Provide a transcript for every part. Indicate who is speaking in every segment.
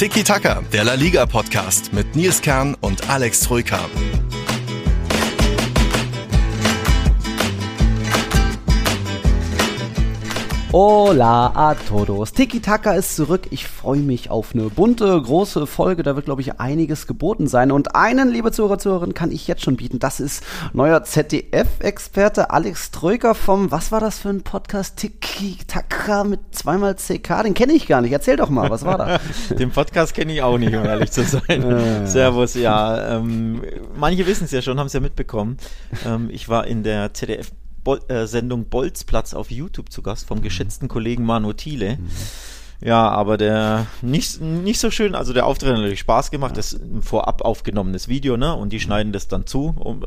Speaker 1: Tiki Taka, der La Liga Podcast mit Nils Kern und Alex Troika.
Speaker 2: Hola a todos. Tiki Taka ist zurück. Ich freue mich auf eine bunte, große Folge. Da wird, glaube ich, einiges geboten sein. Und einen, liebe Zuhörer, Zuhörerinnen, kann ich jetzt schon bieten. Das ist neuer ZDF-Experte Alex Troika vom, was war das für ein Podcast? Tiki Taka mit zweimal CK. Den kenne ich gar nicht. Erzähl doch mal, was war da?
Speaker 3: Den Podcast kenne ich auch nicht, um ehrlich zu sein. Äh. Servus, ja. Ähm, manche wissen es ja schon, haben es ja mitbekommen. Ähm, ich war in der ZDF Bol äh, Sendung Bolzplatz auf YouTube zu Gast vom geschätzten Kollegen Manu Thiele. Mhm. Ja, aber der nicht, nicht so schön, also der Auftritt hat natürlich Spaß gemacht, das ist ein vorab aufgenommenes Video, ne? Und die mhm. schneiden das dann zu. Um,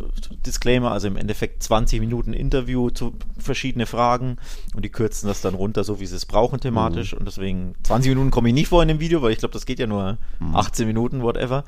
Speaker 3: Disclaimer, also im Endeffekt 20 Minuten Interview zu verschiedene Fragen und die kürzen das dann runter, so wie sie es brauchen thematisch. Mhm. Und deswegen 20 Minuten komme ich nicht vor in dem Video, weil ich glaube, das geht ja nur mhm. 18 Minuten, whatever.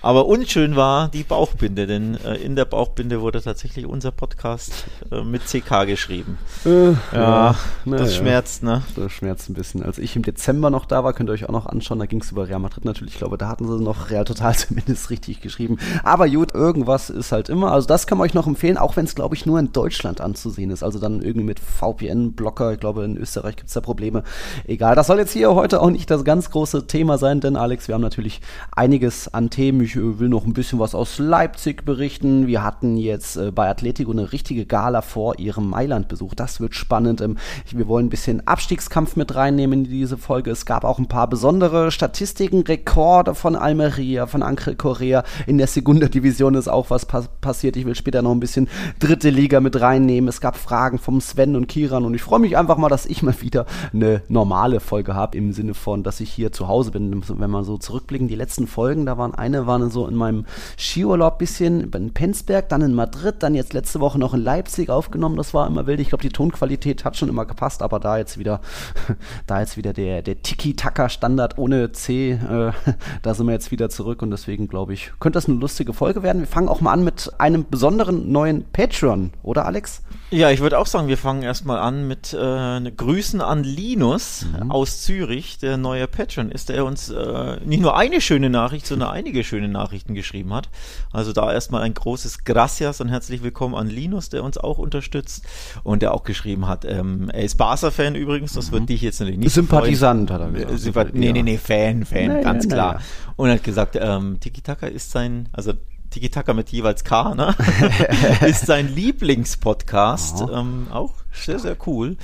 Speaker 3: Aber unschön war die Bauchbinde, denn äh, in der Bauchbinde wurde tatsächlich unser Podcast äh, mit CK geschrieben. Äh, ja, ja, das ja. schmerzt, ne?
Speaker 2: Das schmerzt ein bisschen. Als ich im Dezember Dezember noch da war, könnt ihr euch auch noch anschauen. Da ging es über Real Madrid natürlich. Ich glaube, da hatten sie noch Real Total zumindest richtig geschrieben. Aber gut, irgendwas ist halt immer. Also das kann man euch noch empfehlen, auch wenn es, glaube ich, nur in Deutschland anzusehen ist. Also dann irgendwie mit VPN-Blocker. Ich glaube, in Österreich gibt es da Probleme. Egal, das soll jetzt hier heute auch nicht das ganz große Thema sein, denn Alex, wir haben natürlich einiges an Themen. Ich äh, will noch ein bisschen was aus Leipzig berichten. Wir hatten jetzt äh, bei Atletico eine richtige Gala vor ihrem Mailand-Besuch. Das wird spannend. Ähm, wir wollen ein bisschen Abstiegskampf mit reinnehmen in diese Folge. Folge. Es gab auch ein paar besondere Statistiken, Rekorde von Almeria, von Angel Correa. In der Segunda Division ist auch was pa passiert. Ich will später noch ein bisschen dritte Liga mit reinnehmen. Es gab Fragen vom Sven und Kiran und ich freue mich einfach mal, dass ich mal wieder eine normale Folge habe im Sinne von, dass ich hier zu Hause bin. Wenn man so zurückblicken, die letzten Folgen, da waren eine waren so in meinem Skiurlaub bisschen in Penzberg, dann in Madrid, dann jetzt letzte Woche noch in Leipzig aufgenommen. Das war immer wild. Ich glaube, die Tonqualität hat schon immer gepasst, aber da jetzt wieder, da jetzt wieder der, der Tiki-Taka-Standard ohne C, äh, da sind wir jetzt wieder zurück und deswegen glaube ich, könnte das eine lustige Folge werden. Wir fangen auch mal an mit einem besonderen neuen Patreon, oder Alex?
Speaker 3: Ja, ich würde auch sagen, wir fangen erstmal an mit äh, Grüßen an Linus mhm. aus Zürich, der neue Patreon ist, der uns äh, nicht nur eine schöne Nachricht, sondern einige schöne Nachrichten geschrieben hat. Also da erstmal ein großes Gracias und herzlich willkommen an Linus, der uns auch unterstützt und der auch geschrieben hat, ähm, er ist Barca-Fan übrigens, das mhm. wird dich jetzt natürlich nicht
Speaker 2: Sympathisant
Speaker 3: freuen. hat er gesagt. Sympath nee, nee, nee, Fan, Fan, naja, ganz klar. Naja. Und hat gesagt, ähm, Tiki Taka ist sein, also Tiki Taka mit jeweils K, ne? ist sein Lieblingspodcast. Ähm, auch sehr, sehr cool.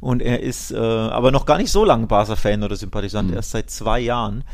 Speaker 3: Und er ist äh, aber noch gar nicht so lange Barca-Fan oder Sympathisant, mhm. erst seit zwei Jahren.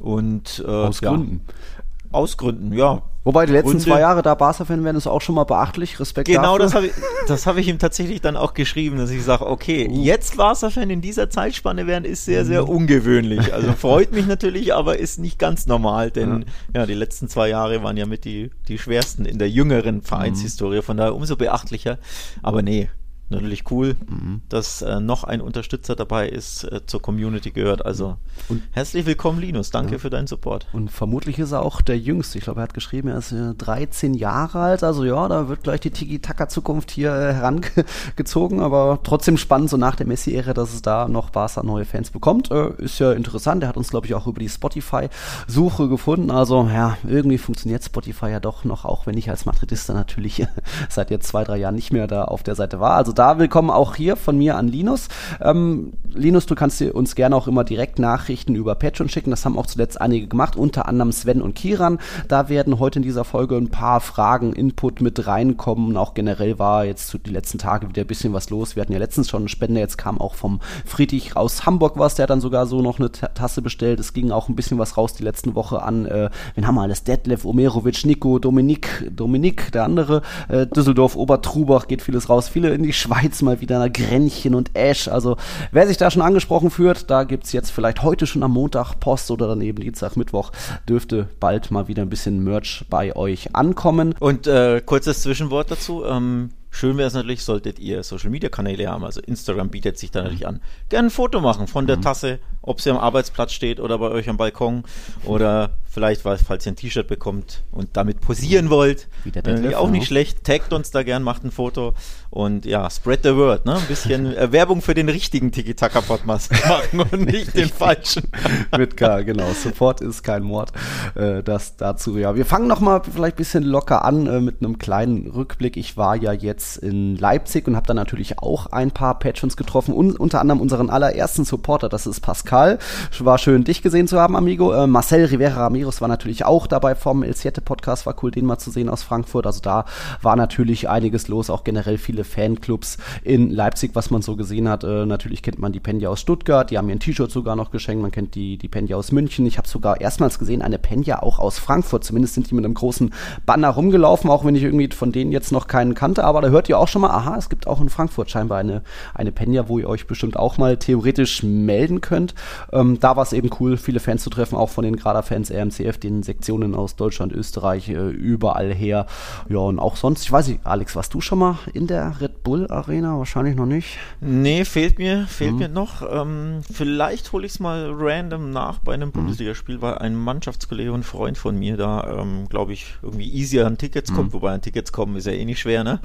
Speaker 3: Und
Speaker 2: äh, aus Gründen.
Speaker 3: Ja, aus Gründen, ja.
Speaker 2: Wobei die letzten Gründe, zwei Jahre da Barca-Fan werden ist auch schon mal beachtlich. Respekt
Speaker 3: Genau, dafür. das habe ich, das hab ich ihm tatsächlich dann auch geschrieben, dass ich sage, okay, uh. jetzt Barca-Fan in dieser Zeitspanne werden ist sehr, sehr mhm. ungewöhnlich. Also freut mich natürlich, aber ist nicht ganz normal, denn ja, ja die letzten zwei Jahre waren ja mit die, die schwersten in der jüngeren Vereinshistorie, von daher umso beachtlicher. Aber nee, natürlich cool, mhm. dass äh, noch ein Unterstützer dabei ist, äh, zur Community gehört. Also und, herzlich willkommen, Linus. Danke ja. für deinen Support.
Speaker 2: Und vermutlich ist er auch der Jüngste. Ich glaube, er hat geschrieben, er ist äh, 13 Jahre alt. Also ja, da wird gleich die Tiki-Taka-Zukunft hier äh, herangezogen. Aber trotzdem spannend, so nach der Messi-Ära, dass es da noch Barca neue Fans bekommt. Äh, ist ja interessant. Er hat uns, glaube ich, auch über die Spotify-Suche gefunden. Also ja, irgendwie funktioniert Spotify ja doch noch, auch wenn ich als Madridista natürlich seit jetzt zwei, drei Jahren nicht mehr da auf der Seite war. Also da willkommen auch hier von mir an Linus. Ähm, Linus, du kannst uns gerne auch immer direkt Nachrichten über Patreon schicken. Das haben auch zuletzt einige gemacht, unter anderem Sven und Kiran. Da werden heute in dieser Folge ein paar Fragen, Input mit reinkommen. Und auch generell war jetzt zu die letzten Tage wieder ein bisschen was los. Wir hatten ja letztens schon eine Spende, jetzt kam auch vom Friedrich aus Hamburg was, der hat dann sogar so noch eine Tasse bestellt. Es ging auch ein bisschen was raus die letzten Woche an, äh, wen haben wir alles? Detlef, Omerovic, Nico, Dominik, Dominik, der andere, äh, Düsseldorf, Obertrubach, geht vieles raus. Viele in die Schweiz mal wieder, Grenchen und Ash. Also wer sich da schon angesprochen führt, da gibt es jetzt vielleicht heute schon am Montag Post oder daneben Dienstag, Mittwoch, dürfte bald mal wieder ein bisschen Merch bei euch ankommen.
Speaker 3: Und äh, kurzes Zwischenwort dazu. Ähm Schön wäre es natürlich, solltet ihr Social Media Kanäle haben, also Instagram bietet sich da natürlich an. Gerne ein Foto machen von der mhm. Tasse, ob sie am Arbeitsplatz steht oder bei euch am Balkon oder vielleicht, falls ihr ein T-Shirt bekommt und damit posieren wollt. Wieder äh, auch nicht schlecht. Taggt uns da gern, macht ein Foto und ja, spread the word. Ne? Ein bisschen äh, Werbung für den richtigen Tiki-Taka-Podcast machen und nicht den falschen.
Speaker 2: Mit K, genau. Support ist kein Mord. Äh, das dazu, ja. Wir fangen nochmal vielleicht ein bisschen locker an äh, mit einem kleinen Rückblick. Ich war ja jetzt in Leipzig und habe da natürlich auch ein paar Patrons getroffen. Un unter anderem unseren allerersten Supporter, das ist Pascal. War schön, dich gesehen zu haben, Amigo. Äh, Marcel Rivera Ramirez war natürlich auch dabei vom El Siete Podcast. War cool, den mal zu sehen aus Frankfurt. Also da war natürlich einiges los, auch generell viele Fanclubs in Leipzig, was man so gesehen hat. Äh, natürlich kennt man die Penja aus Stuttgart, die haben mir ein T-Shirt sogar noch geschenkt. Man kennt die, die Penja aus München. Ich habe sogar erstmals gesehen, eine Penja auch aus Frankfurt. Zumindest sind die mit einem großen Banner rumgelaufen, auch wenn ich irgendwie von denen jetzt noch keinen kannte. Aber da hört ihr auch schon mal, aha, es gibt auch in Frankfurt scheinbar eine, eine Penja, wo ihr euch bestimmt auch mal theoretisch melden könnt. Ähm, da war es eben cool, viele Fans zu treffen, auch von den Grader-Fans, RMCF, den Sektionen aus Deutschland, Österreich, äh, überall her. Ja, und auch sonst, ich weiß nicht, Alex, warst du schon mal in der Red Bull Arena? Wahrscheinlich noch nicht.
Speaker 3: Nee, fehlt mir, fehlt mhm. mir noch. Ähm, vielleicht hole ich es mal random nach bei einem mhm. Bundesligaspiel, weil ein Mannschaftskollege und Freund von mir da, ähm, glaube ich, irgendwie easier an Tickets mhm. kommt, wobei an Tickets kommen ist ja eh nicht schwer, ne?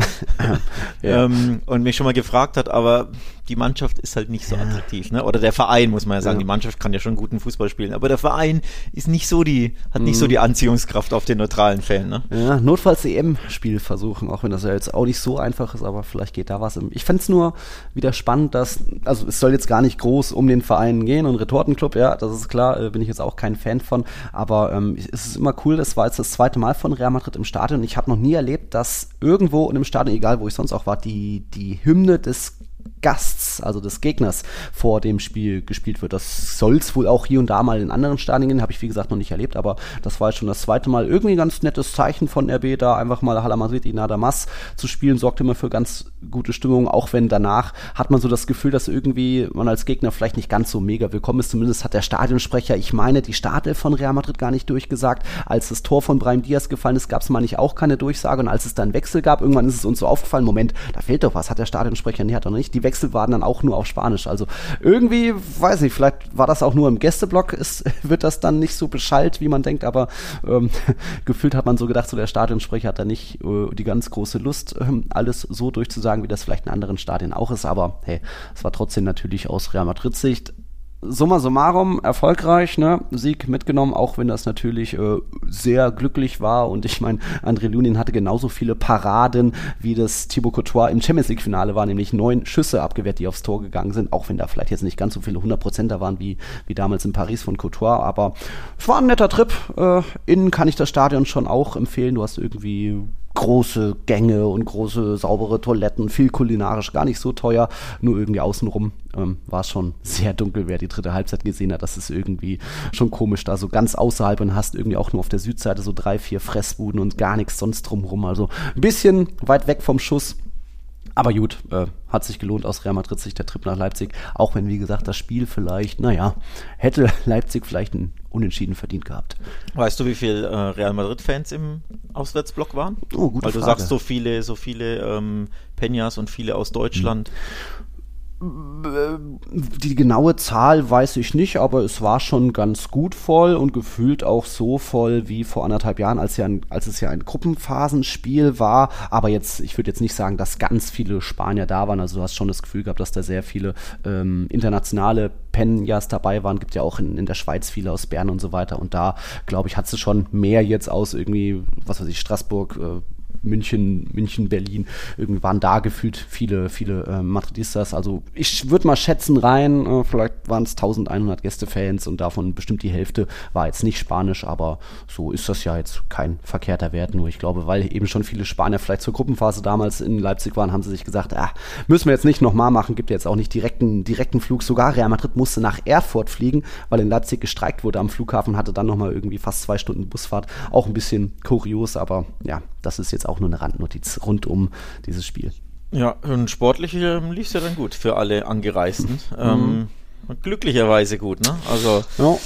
Speaker 3: ja. ähm, und mich schon mal gefragt hat, aber die Mannschaft ist halt nicht so attraktiv, ne? Oder der Verein, muss man ja sagen. Ja. Die Mannschaft kann ja schon guten Fußball spielen, aber der Verein ist nicht so die, hat nicht so mhm. die Anziehungskraft auf den neutralen Fan, ne?
Speaker 2: Ja, notfalls EM-Spiel versuchen, auch wenn das ja jetzt auch nicht so einfach ist, aber vielleicht geht da was. Ich fände es nur wieder spannend, dass, also es soll jetzt gar nicht groß um den Verein gehen und Retortenclub, ja, das ist klar, äh, bin ich jetzt auch kein Fan von, aber ähm, es ist immer cool, das war jetzt das zweite Mal von Real Madrid im Stadion und ich habe noch nie erlebt, dass irgendwo in einem Stadion, egal wo ich sonst auch war, die, die Hymne des Gasts, also des Gegners, vor dem Spiel gespielt wird. Das soll es wohl auch hier und da mal in anderen Stadien, habe ich wie gesagt noch nicht erlebt, aber das war jetzt schon das zweite Mal. Irgendwie ein ganz nettes Zeichen von RB, da einfach mal Hala Madrid Adamas zu spielen, sorgt immer für ganz gute Stimmung, auch wenn danach hat man so das Gefühl, dass irgendwie man als Gegner vielleicht nicht ganz so mega willkommen ist. Zumindest hat der Stadionsprecher, ich meine, die Startelf von Real Madrid gar nicht durchgesagt. Als das Tor von Brahim Diaz gefallen ist, gab es mal nicht auch keine Durchsage und als es dann Wechsel gab, irgendwann ist es uns so aufgefallen, Moment, da fehlt doch was, hat der Stadionsprecher, nee, hat doch nicht. Die Wechsel waren dann auch nur auf Spanisch. Also irgendwie, weiß nicht, vielleicht war das auch nur im Gästeblock, ist, wird das dann nicht so beschallt, wie man denkt, aber ähm, gefühlt hat man so gedacht, so der Stadionsprecher hat da nicht äh, die ganz große Lust, ähm, alles so durchzusagen, wie das vielleicht in anderen Stadien auch ist. Aber hey, es war trotzdem natürlich aus Real Madrid Sicht summa summarum erfolgreich, ne? Sieg mitgenommen, auch wenn das natürlich äh, sehr glücklich war. Und ich meine, André Lunin hatte genauso viele Paraden, wie das Thibaut Courtois im Champions League-Finale war, nämlich neun Schüsse abgewehrt, die aufs Tor gegangen sind, auch wenn da vielleicht jetzt nicht ganz so viele 100% da waren wie, wie damals in Paris von Courtois. Aber es war ein netter Trip. Äh, innen kann ich das Stadion schon auch empfehlen. Du hast irgendwie große Gänge und große saubere Toiletten, viel kulinarisch, gar nicht so teuer, nur irgendwie außenrum ähm, war es schon sehr dunkel, wer die dritte Halbzeit gesehen hat, das ist irgendwie schon komisch da, so ganz außerhalb und hast irgendwie auch nur auf der Südseite so drei, vier Fressbuden und gar nichts sonst drumherum, also ein bisschen weit weg vom Schuss, aber gut, äh, hat sich gelohnt aus Real Madrid sich der Trip nach Leipzig, auch wenn, wie gesagt, das Spiel vielleicht, naja, hätte Leipzig vielleicht ein Unentschieden verdient gehabt.
Speaker 3: Weißt du, wie viele äh, Real Madrid-Fans im Auswärtsblock waren? Oh, gute Weil du Frage. sagst, so viele, so viele ähm, Peñas und viele aus Deutschland.
Speaker 2: Die genaue Zahl weiß ich nicht, aber es war schon ganz gut voll und gefühlt auch so voll wie vor anderthalb Jahren, als, ja ein, als es ja ein Gruppenphasenspiel war. Aber jetzt, ich würde jetzt nicht sagen, dass ganz viele Spanier da waren. Also du hast schon das Gefühl gehabt, dass da sehr viele ähm, internationale Penjas dabei waren. Gibt ja auch in, in der Schweiz viele aus Bern und so weiter. Und da, glaube ich, hat sie schon mehr jetzt aus irgendwie, was weiß ich, Straßburg, äh, München, München, Berlin, irgendwie waren da gefühlt viele, viele äh, Madridistas. Also ich würde mal schätzen rein, äh, vielleicht waren es 1100 Gästefans und davon bestimmt die Hälfte war jetzt nicht Spanisch, aber so ist das ja jetzt kein verkehrter Wert. Nur ich glaube, weil eben schon viele Spanier vielleicht zur Gruppenphase damals in Leipzig waren, haben sie sich gesagt, ah, müssen wir jetzt nicht nochmal machen, gibt jetzt auch nicht direkten, direkten Flug. Sogar Real Madrid musste nach Erfurt fliegen, weil in Leipzig gestreikt wurde am Flughafen, hatte dann nochmal irgendwie fast zwei Stunden Busfahrt. Auch ein bisschen kurios, aber ja, das ist jetzt auch nur eine Randnotiz rund um dieses Spiel.
Speaker 3: Ja, und sportlich ähm, lief es ja dann gut für alle Angereisten. Mhm. Ähm, glücklicherweise gut, ne? Also, ja.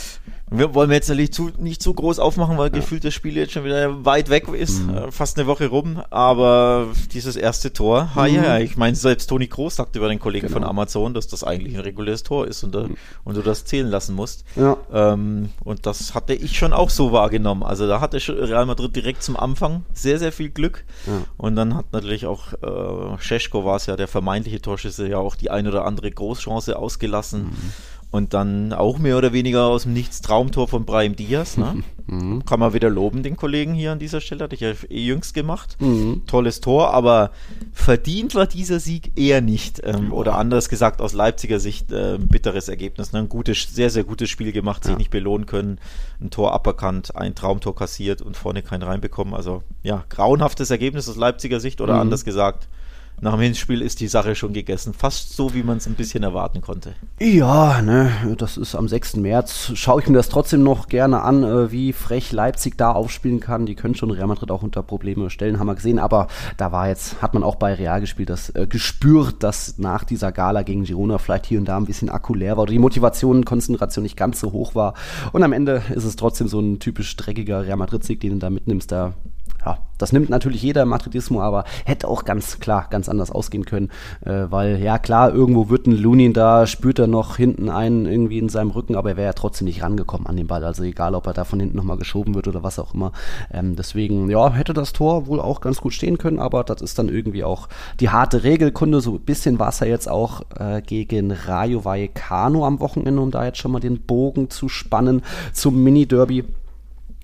Speaker 3: Wir wollen wir jetzt natürlich zu, nicht zu groß aufmachen, weil ja. gefühlt das Spiel jetzt schon wieder weit weg ist, mhm. Äh, fast eine Woche rum. Aber dieses erste Tor, mhm. ja, ich meine, selbst Toni Kroos sagte über den Kollegen genau. von Amazon, dass das eigentlich ein reguläres Tor ist und, mhm. und du das zählen lassen musst. Ja. Ähm, und das hatte ich schon auch so wahrgenommen. Also da hatte Real Madrid direkt zum Anfang sehr, sehr viel Glück. Ja. Und dann hat natürlich auch äh, Scheschko war es ja, der vermeintliche Torschüsse, ja auch die ein oder andere Großchance ausgelassen. Und dann auch mehr oder weniger aus dem Nichts Traumtor von Brahim Diaz. Ne? Mhm. Kann man wieder loben, den Kollegen hier an dieser Stelle. Hatte ich ja eh jüngst gemacht. Mhm. Tolles Tor, aber verdient war dieser Sieg eher nicht. Ähm, oder anders gesagt, aus Leipziger Sicht äh, ein bitteres Ergebnis. Ne? Ein gutes, sehr, sehr gutes Spiel gemacht, sich ja. nicht belohnen können. Ein Tor aberkannt, ein Traumtor kassiert und vorne keinen reinbekommen. Also ja, grauenhaftes Ergebnis aus Leipziger Sicht oder mhm. anders gesagt nach dem Hinspiel ist die Sache schon gegessen. Fast so, wie man es ein bisschen erwarten konnte.
Speaker 2: Ja, ne, das ist am 6. März. Schaue ich mir das trotzdem noch gerne an, äh, wie frech Leipzig da aufspielen kann. Die können schon Real Madrid auch unter Probleme stellen, haben wir gesehen. Aber da war jetzt, hat man auch bei Real gespielt, das äh, gespürt, dass nach dieser Gala gegen Girona vielleicht hier und da ein bisschen Akku leer war oder die Motivation, Konzentration nicht ganz so hoch war. Und am Ende ist es trotzdem so ein typisch dreckiger Real Madrid-Sieg, den du da mitnimmst. Da ja, das nimmt natürlich jeder Madridismo, aber hätte auch ganz klar ganz anders ausgehen können, äh, weil ja klar, irgendwo wird ein Lunin da, spürt er noch hinten einen irgendwie in seinem Rücken, aber er wäre ja trotzdem nicht rangekommen an den Ball, also egal, ob er da von hinten nochmal geschoben wird oder was auch immer. Ähm, deswegen, ja, hätte das Tor wohl auch ganz gut stehen können, aber das ist dann irgendwie auch die harte Regelkunde, so ein bisschen war es ja jetzt auch äh, gegen Rayo Vallecano am Wochenende, um da jetzt schon mal den Bogen zu spannen zum Mini-Derby.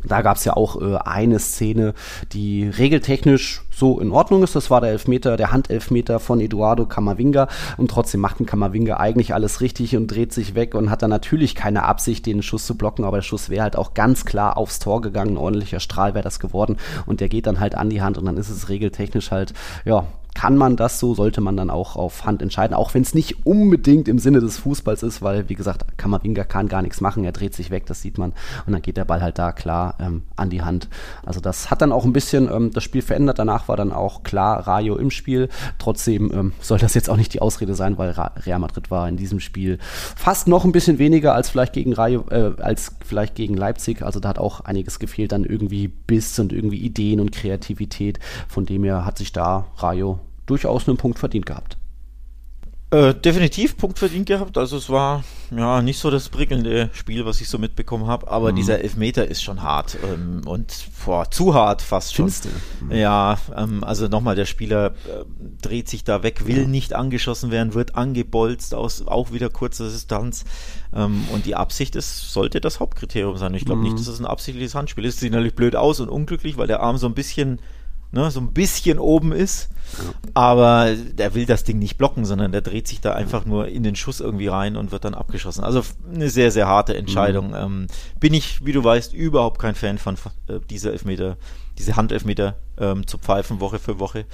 Speaker 2: Da gab es ja auch äh, eine Szene, die regeltechnisch so in Ordnung ist. Das war der Elfmeter, der Handelfmeter von Eduardo Camavinga. Und trotzdem macht ein Camavinga eigentlich alles richtig und dreht sich weg und hat dann natürlich keine Absicht, den Schuss zu blocken. Aber der Schuss wäre halt auch ganz klar aufs Tor gegangen. Ein ordentlicher Strahl wäre das geworden. Und der geht dann halt an die Hand und dann ist es regeltechnisch halt, ja, kann man das so, sollte man dann auch auf Hand entscheiden, auch wenn es nicht unbedingt im Sinne des Fußballs ist, weil, wie gesagt, Kamavinga kann gar nichts machen, er dreht sich weg, das sieht man, und dann geht der Ball halt da klar ähm, an die Hand. Also das hat dann auch ein bisschen ähm, das Spiel verändert, danach war dann auch klar Rayo im Spiel, trotzdem ähm, soll das jetzt auch nicht die Ausrede sein, weil Real Madrid war in diesem Spiel fast noch ein bisschen weniger als vielleicht gegen Rayo, äh, als vielleicht gegen Leipzig, also da hat auch einiges gefehlt, dann irgendwie Biss und irgendwie Ideen und Kreativität, von dem her hat sich da Rayo durchaus einen Punkt verdient gehabt.
Speaker 3: Äh, definitiv Punkt verdient gehabt. Also es war ja nicht so das prickelnde Spiel, was ich so mitbekommen habe, aber mhm. dieser Elfmeter ist schon hart ähm, und vor zu hart fast schon. Findest du? Ja, ähm, also nochmal, der Spieler äh, dreht sich da weg, will ja. nicht angeschossen werden, wird angebolzt aus auch wieder kurzer Distanz. Ähm, und die Absicht ist, sollte das Hauptkriterium sein. Ich glaube mhm. nicht, dass es ein absichtliches Handspiel ist. Sieht natürlich blöd aus und unglücklich, weil der Arm so ein bisschen ne, so ein bisschen oben ist. Aber der will das Ding nicht blocken, sondern der dreht sich da einfach nur in den Schuss irgendwie rein und wird dann abgeschossen. Also eine sehr, sehr harte Entscheidung. Mhm. Ähm, bin ich, wie du weißt, überhaupt kein Fan von äh, dieser Elfmeter, diese Handelfmeter ähm, zu pfeifen Woche für Woche.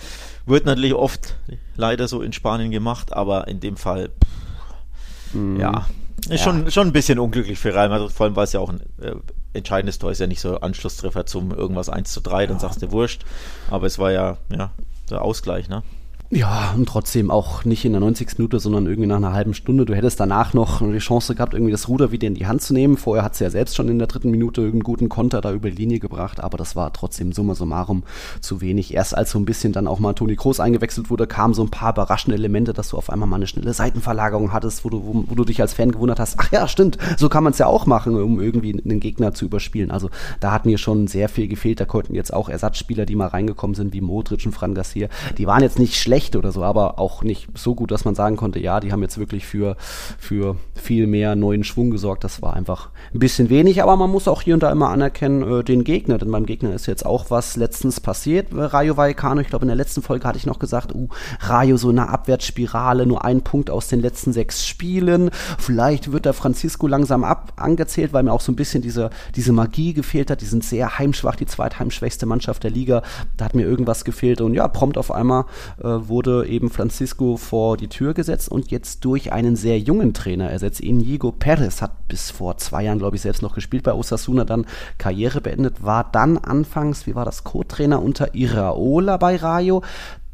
Speaker 3: Wird natürlich oft leider so in Spanien gemacht, aber in dem Fall, pff, mhm. ja, ist ja. schon, schon ein bisschen unglücklich für Real Madrid, vor allem weil es ja auch ein äh, entscheidendes Tor ist, ja nicht so Anschlusstreffer zum irgendwas 1 zu 3, dann sagst du wurscht. Aber es war ja, ja, der Ausgleich, ne?
Speaker 2: Ja, und trotzdem auch nicht in der 90. Minute, sondern irgendwie nach einer halben Stunde. Du hättest danach noch die Chance gehabt, irgendwie das Ruder wieder in die Hand zu nehmen. Vorher hat sie ja selbst schon in der dritten Minute einen guten Konter da über die Linie gebracht, aber das war trotzdem summa summarum zu wenig. Erst als so ein bisschen dann auch mal Toni Kroos eingewechselt wurde, kamen so ein paar überraschende Elemente, dass du auf einmal mal eine schnelle Seitenverlagerung hattest, wo du, wo, wo du dich als Fan gewundert hast, ach ja, stimmt, so kann man es ja auch machen, um irgendwie einen Gegner zu überspielen. Also da hat mir schon sehr viel gefehlt. Da konnten jetzt auch Ersatzspieler, die mal reingekommen sind, wie Modric und Fran Garcia, die waren jetzt nicht schlecht oder so, aber auch nicht so gut, dass man sagen konnte, ja, die haben jetzt wirklich für, für viel mehr neuen Schwung gesorgt. Das war einfach ein bisschen wenig, aber man muss auch hier und da immer anerkennen, äh, den Gegner, denn beim Gegner ist jetzt auch was letztens passiert. Rayo Vallecano, ich glaube in der letzten Folge hatte ich noch gesagt, uh, Rayo so eine Abwärtsspirale, nur ein Punkt aus den letzten sechs Spielen. Vielleicht wird da Francisco langsam ab angezählt, weil mir auch so ein bisschen diese, diese Magie gefehlt hat. Die sind sehr heimschwach, die zweitheimschwächste Mannschaft der Liga. Da hat mir irgendwas gefehlt und ja, prompt auf einmal äh, wurde eben Francisco vor die Tür gesetzt und jetzt durch einen sehr jungen Trainer ersetzt. Inigo Perez hat bis vor zwei Jahren, glaube ich, selbst noch gespielt bei Osasuna, dann Karriere beendet, war dann anfangs, wie war das, Co-Trainer unter Iraola bei Rayo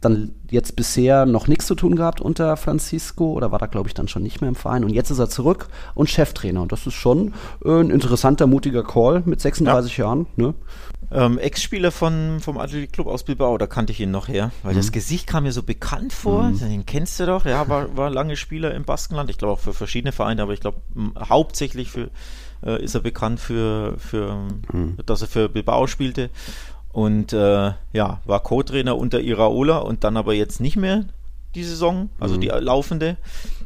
Speaker 2: dann jetzt bisher noch nichts zu tun gehabt unter Francisco oder war da, glaube ich, dann schon nicht mehr im Verein. Und jetzt ist er zurück und Cheftrainer. Und das ist schon äh, ein interessanter, mutiger Call mit 36 ja. Jahren. Ne?
Speaker 3: Ähm, Ex-Spieler von, vom Athletic Club aus Bilbao, da kannte ich ihn noch her, weil mhm. das Gesicht kam mir so bekannt vor. Mhm. Den kennst du doch, ja, war, war lange Spieler im Baskenland. Ich glaube auch für verschiedene Vereine, aber ich glaube hauptsächlich für, äh, ist er bekannt für, für mhm. dass er für Bilbao spielte. Und äh, ja, war Co-Trainer unter Iraola und dann aber jetzt nicht mehr die Saison, also mhm. die laufende.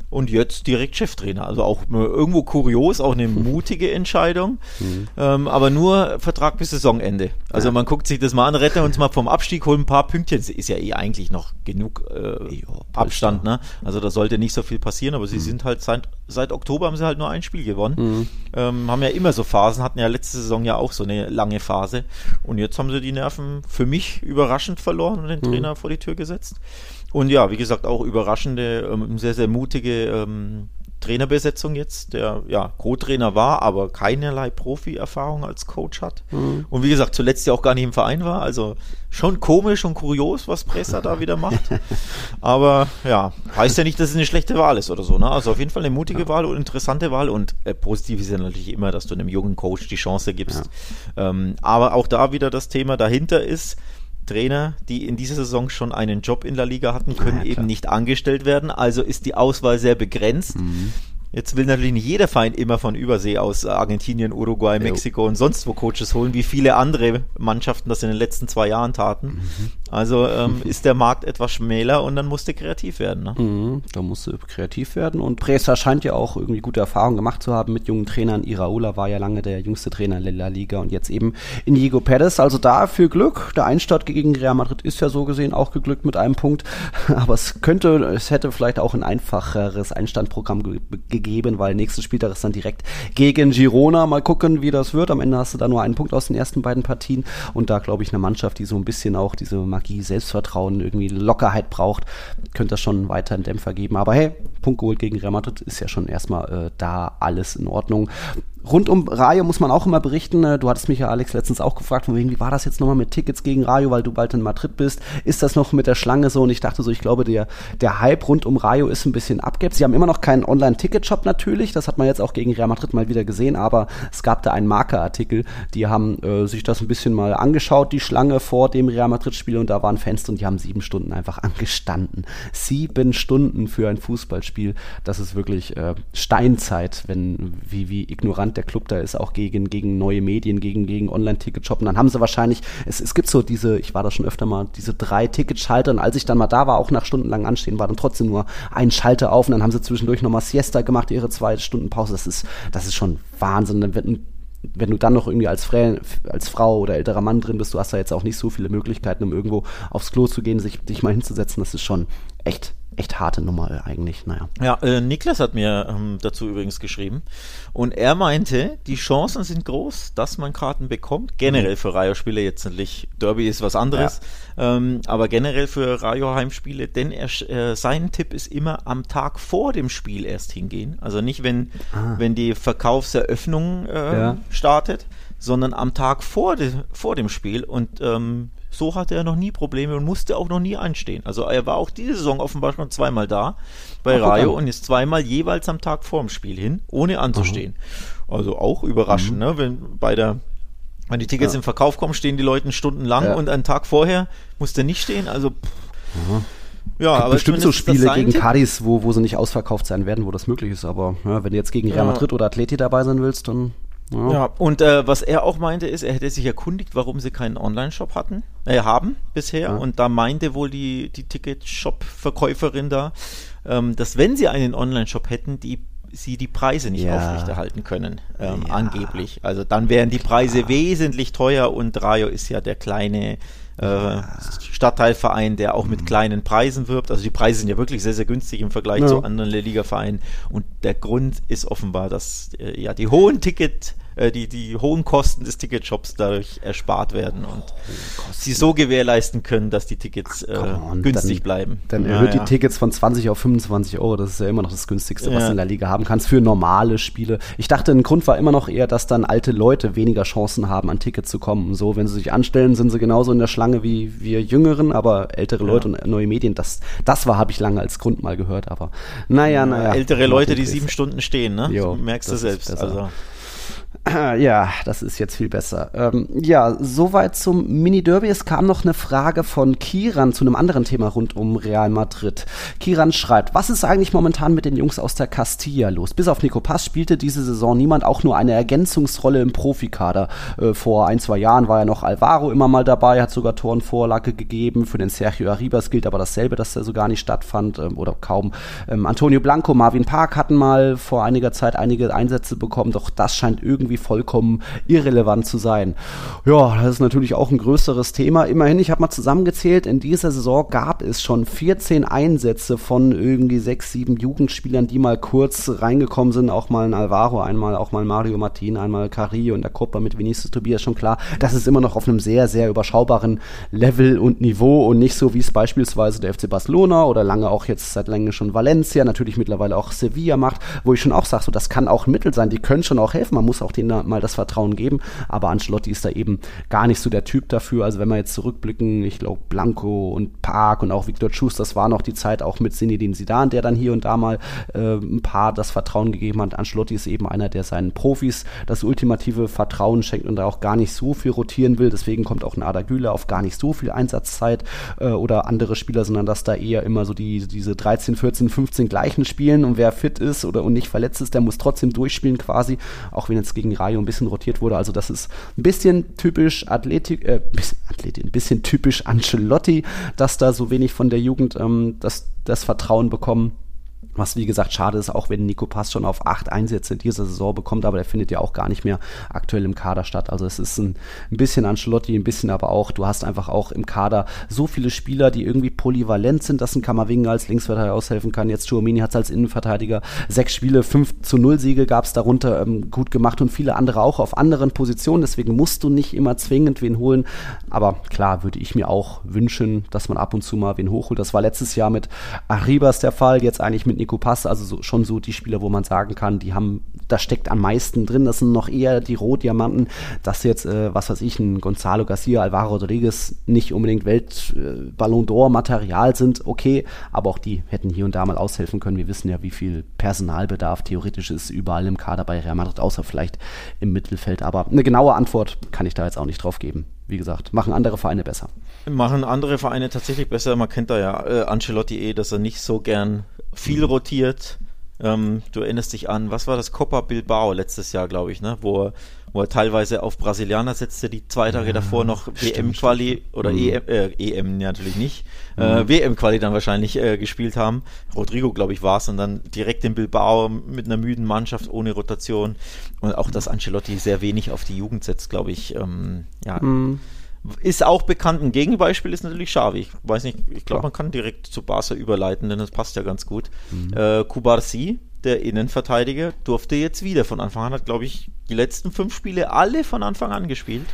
Speaker 3: Und jetzt direkt Cheftrainer. Also auch irgendwo kurios, auch eine mutige Entscheidung. Mhm. Ähm, aber nur Vertrag bis Saisonende. Also ja. man guckt sich das mal an, retten uns mal vom Abstieg, holen ein paar Pünktchen. Ist ja eh eigentlich noch genug äh, jo, Abstand. Ne? Also da sollte nicht so viel passieren, aber sie mhm. sind halt seit, seit Oktober haben sie halt nur ein Spiel gewonnen. Mhm. Ähm, haben ja immer so Phasen, hatten ja letzte Saison ja auch so eine lange Phase. Und jetzt haben sie die Nerven für mich überraschend verloren und den mhm. Trainer vor die Tür gesetzt. Und ja, wie gesagt, auch überraschende, ähm, sehr, sehr mutige ähm, Trainerbesetzung jetzt, der ja Co-Trainer war, aber keinerlei Profi-Erfahrung als Coach hat. Mhm. Und wie gesagt, zuletzt ja auch gar nicht im Verein war. Also schon komisch und kurios, was Presser da wieder macht. Aber ja, heißt ja nicht, dass es eine schlechte Wahl ist oder so. Ne? Also auf jeden Fall eine mutige ja. Wahl und interessante Wahl. Und äh, positiv ist ja natürlich immer, dass du einem jungen Coach die Chance gibst. Ja. Ähm, aber auch da wieder das Thema dahinter ist, Trainer, die in dieser Saison schon einen Job in der Liga hatten, können ja, eben nicht angestellt werden. Also ist die Auswahl sehr begrenzt. Mhm. Jetzt will natürlich nicht jeder Feind immer von Übersee aus Argentinien, Uruguay, Mexiko und sonst wo Coaches holen, wie viele andere Mannschaften das in den letzten zwei Jahren taten. Mhm. Also ähm, ist der Markt etwas schmäler und dann musste kreativ werden. Ne?
Speaker 2: Mhm, da musste kreativ werden und Presa scheint ja auch irgendwie gute Erfahrungen gemacht zu haben mit jungen Trainern. Iraola war ja lange der jüngste Trainer in der Liga und jetzt eben Inigo Perez. Also da für Glück. Der Einstart gegen Real Madrid ist ja so gesehen auch geglückt mit einem Punkt, aber es könnte, es hätte vielleicht auch ein einfacheres Einstandprogramm gegeben gegeben, weil nächsten Spieltag ist dann direkt gegen Girona. Mal gucken, wie das wird. Am Ende hast du da nur einen Punkt aus den ersten beiden Partien und da glaube ich eine Mannschaft, die so ein bisschen auch diese Magie, Selbstvertrauen, irgendwie Lockerheit braucht, könnte das schon weiter einen Dämpfer geben. Aber hey, Punkt geholt gegen Real Madrid ist ja schon erstmal äh, da alles in Ordnung rund um Rayo muss man auch immer berichten. Ne? Du hattest mich ja, Alex, letztens auch gefragt, von wegen, wie war das jetzt nochmal mit Tickets gegen Rayo, weil du bald in Madrid bist? Ist das noch mit der Schlange so? Und ich dachte so, ich glaube, der, der Hype rund um Rayo ist ein bisschen abgebt. Sie haben immer noch keinen Online-Ticket-Shop natürlich. Das hat man jetzt auch gegen Real Madrid mal wieder gesehen. Aber es gab da einen Marker-Artikel. Die haben äh, sich das ein bisschen mal angeschaut, die Schlange vor dem Real Madrid-Spiel. Und da waren Fans und die haben sieben Stunden einfach angestanden. Sieben Stunden für ein Fußballspiel. Das ist wirklich äh, Steinzeit, wenn, wie, wie ignorant der Club da ist, auch gegen, gegen neue Medien, gegen, gegen Online-Ticket-Shoppen. Dann haben sie wahrscheinlich, es, es gibt so diese, ich war da schon öfter mal, diese drei Ticketschalter und als ich dann mal da war, auch nach stundenlang Anstehen, war dann trotzdem nur ein Schalter auf und dann haben sie zwischendurch nochmal Siesta gemacht, ihre zwei Stunden Pause. Das ist, das ist schon Wahnsinn. Dann wird ein wenn du dann noch irgendwie als, Frä als Frau oder älterer Mann drin bist, du hast da jetzt auch nicht so viele Möglichkeiten, um irgendwo aufs Klo zu gehen, sich, dich mal hinzusetzen. Das ist schon echt echt harte Nummer eigentlich, naja.
Speaker 3: Ja, äh, Niklas hat mir ähm, dazu übrigens geschrieben und er meinte, die Chancen sind groß, dass man Karten bekommt, generell mhm. für Rayo-Spiele, jetzt natürlich Derby ist was anderes, ja. ähm, aber generell für Rayo-Heimspiele, denn er, äh, sein Tipp ist immer am Tag vor dem Spiel erst hingehen, also nicht wenn, ah. wenn die Verkaufseröffnung äh, ja. startet, sondern am Tag vor, de, vor dem Spiel und ähm, so hatte er noch nie Probleme und musste auch noch nie einstehen. Also er war auch diese Saison offenbar schon zweimal da bei Ach, Rayo und ist zweimal jeweils am Tag vorm Spiel hin, ohne anzustehen. Mhm. Also auch überraschend, mhm. ne? Wenn bei der wenn die Tickets ja. im Verkauf kommen, stehen die Leute stundenlang ja. und einen Tag vorher muss der nicht stehen. Also
Speaker 2: mhm. Ja, aber bestimmt so Spiele gegen Cadiz, wo, wo sie nicht ausverkauft sein werden, wo das möglich ist. Aber ja, wenn du jetzt gegen Real Madrid oder Atleti dabei sein willst, dann
Speaker 3: ja, ja und äh, was er auch meinte, ist, er hätte sich erkundigt, warum sie keinen Online-Shop hatten, äh, haben bisher. Ja. Und da meinte wohl die, die Ticket-Shop-Verkäuferin da, ähm, dass wenn sie einen Online-Shop hätten, die sie die Preise nicht ja. aufrechterhalten können, ähm, angeblich. Also dann wären die Preise wesentlich teuer und Rayo ist ja der kleine äh, Stadtteilverein, der auch mit mhm. kleinen Preisen wirbt. Also die Preise sind ja wirklich sehr, sehr günstig im Vergleich ja. zu anderen Liga-Vereinen. Und der Grund ist offenbar, dass äh, ja die hohen Ticket äh, die, die hohen Kosten des Ticketshops dadurch erspart werden und oh, sie so gewährleisten können, dass die Tickets äh, günstig
Speaker 2: dann,
Speaker 3: bleiben.
Speaker 2: Dann erhöht ja, die Tickets von 20 auf 25 Euro. Das ist ja immer noch das günstigste, was du in der Liga haben kannst für normale Spiele. Ich dachte, ein Grund war immer noch eher, dass dann alte Leute weniger Chancen haben, an Tickets zu kommen. So, wenn sie sich anstellen, sind sie genauso in der Schlange wie wir Jüngeren, aber ältere Leute und neue Medien, das, das war, habe ich lange als Grund mal gehört. Aber naja, naja.
Speaker 3: Ältere Leute, die sieben Stunden stehen, ne? Jo, merkst du selbst. Also.
Speaker 2: Ja, das ist jetzt viel besser. Ähm, ja, soweit zum Mini-Derby. Es kam noch eine Frage von Kiran zu einem anderen Thema rund um Real Madrid. Kiran schreibt, was ist eigentlich momentan mit den Jungs aus der Castilla los? Bis auf Nico Pass spielte diese Saison niemand auch nur eine Ergänzungsrolle im Profikader. Äh, vor ein, zwei Jahren war ja noch Alvaro immer mal dabei, hat sogar Torenvorlage gegeben. Für den Sergio Arribas gilt aber dasselbe, dass er so gar nicht stattfand ähm, oder kaum. Ähm, Antonio Blanco, Marvin Park hatten mal vor einiger Zeit einige Einsätze bekommen, doch das scheint irgendwie vollkommen irrelevant zu sein. Ja, das ist natürlich auch ein größeres Thema. Immerhin, ich habe mal zusammengezählt, in dieser Saison gab es schon 14 Einsätze von irgendwie sechs, sieben Jugendspielern, die mal kurz reingekommen sind. Auch mal ein Alvaro, einmal auch mal Mario Martin, einmal Carrillo in der Gruppe mit Vinicius Tobias. Schon klar, das ist immer noch auf einem sehr, sehr überschaubaren Level und Niveau und nicht so wie es beispielsweise der FC Barcelona oder lange auch jetzt seit länger schon Valencia, natürlich mittlerweile auch Sevilla macht, wo ich schon auch sage, so das kann auch ein Mittel sein, die können schon auch helfen. Man muss auch den ihnen mal das Vertrauen geben. Aber Ancelotti ist da eben gar nicht so der Typ dafür. Also wenn wir jetzt zurückblicken, ich glaube Blanco und Park und auch Viktor Schuss, das war noch die Zeit auch mit Zinedine Zidane, der dann hier und da mal äh, ein paar das Vertrauen gegeben hat. Ancelotti ist eben einer, der seinen Profis das ultimative Vertrauen schenkt und da auch gar nicht so viel rotieren will. Deswegen kommt auch ein Güler auf gar nicht so viel Einsatzzeit äh, oder andere Spieler, sondern dass da eher immer so die, diese 13, 14, 15 gleichen spielen und wer fit ist oder und nicht verletzt ist, der muss trotzdem durchspielen quasi, auch wenn jetzt gegen Rayo ein bisschen rotiert wurde. Also das ist ein bisschen typisch Athletik, äh, bisschen, Athletik, ein bisschen typisch Ancelotti, dass da so wenig von der Jugend ähm, das, das Vertrauen bekommen. Was wie gesagt schade ist, auch wenn Nico Pass schon auf acht Einsätze in dieser Saison bekommt, aber der findet ja auch gar nicht mehr aktuell im Kader statt. Also es ist ein, ein bisschen Ancelotti, ein bisschen aber auch, du hast einfach auch im Kader so viele Spieler, die irgendwie polyvalent sind, dass ein Kammerwinger als Linksverteidiger aushelfen kann. Jetzt Chuomini hat es als Innenverteidiger sechs Spiele, fünf zu null Siege gab es darunter ähm, gut gemacht und viele andere auch auf anderen Positionen. Deswegen musst du nicht immer zwingend wen holen. Aber klar würde ich mir auch wünschen, dass man ab und zu mal wen hochholt. Das war letztes Jahr mit Arribas der Fall, jetzt eigentlich mit Nico Pass, also so, schon so die Spieler, wo man sagen kann, die haben, da steckt am meisten drin. Das sind noch eher die Rohdiamanten, dass jetzt, äh, was weiß ich, ein Gonzalo Garcia, Alvaro Rodriguez nicht unbedingt Welt-Ballon äh, d'Or-Material sind, okay, aber auch die hätten hier und da mal aushelfen können. Wir wissen ja, wie viel Personalbedarf theoretisch ist überall im Kader bei Real Madrid, außer vielleicht im Mittelfeld. Aber eine genaue Antwort kann ich da jetzt auch nicht drauf geben wie gesagt, machen andere Vereine besser.
Speaker 3: Machen andere Vereine tatsächlich besser. Man kennt da ja äh, Ancelotti eh, dass er nicht so gern viel mhm. rotiert. Ähm, du erinnerst dich an, was war das? Copa Bilbao letztes Jahr, glaube ich, ne? Wo er, wo er teilweise auf Brasilianer setzte, die zwei Tage ja, davor noch WM-Quali oder mhm. EM, äh, EM natürlich nicht, mhm. äh, WM-Quali dann wahrscheinlich äh, gespielt haben. Rodrigo, glaube ich, war es und dann direkt in Bilbao mit einer müden Mannschaft ohne Rotation und auch, dass Ancelotti sehr wenig auf die Jugend setzt, glaube ich, ähm, ja. Mhm ist auch bekannt. Ein Gegenbeispiel ist natürlich Xavi. Ich weiß nicht, ich glaube, man kann direkt zu Barca überleiten, denn das passt ja ganz gut. Mhm. Äh, Kubarsi, der Innenverteidiger, durfte jetzt wieder von Anfang an, hat, glaube ich, die letzten fünf Spiele alle von Anfang an gespielt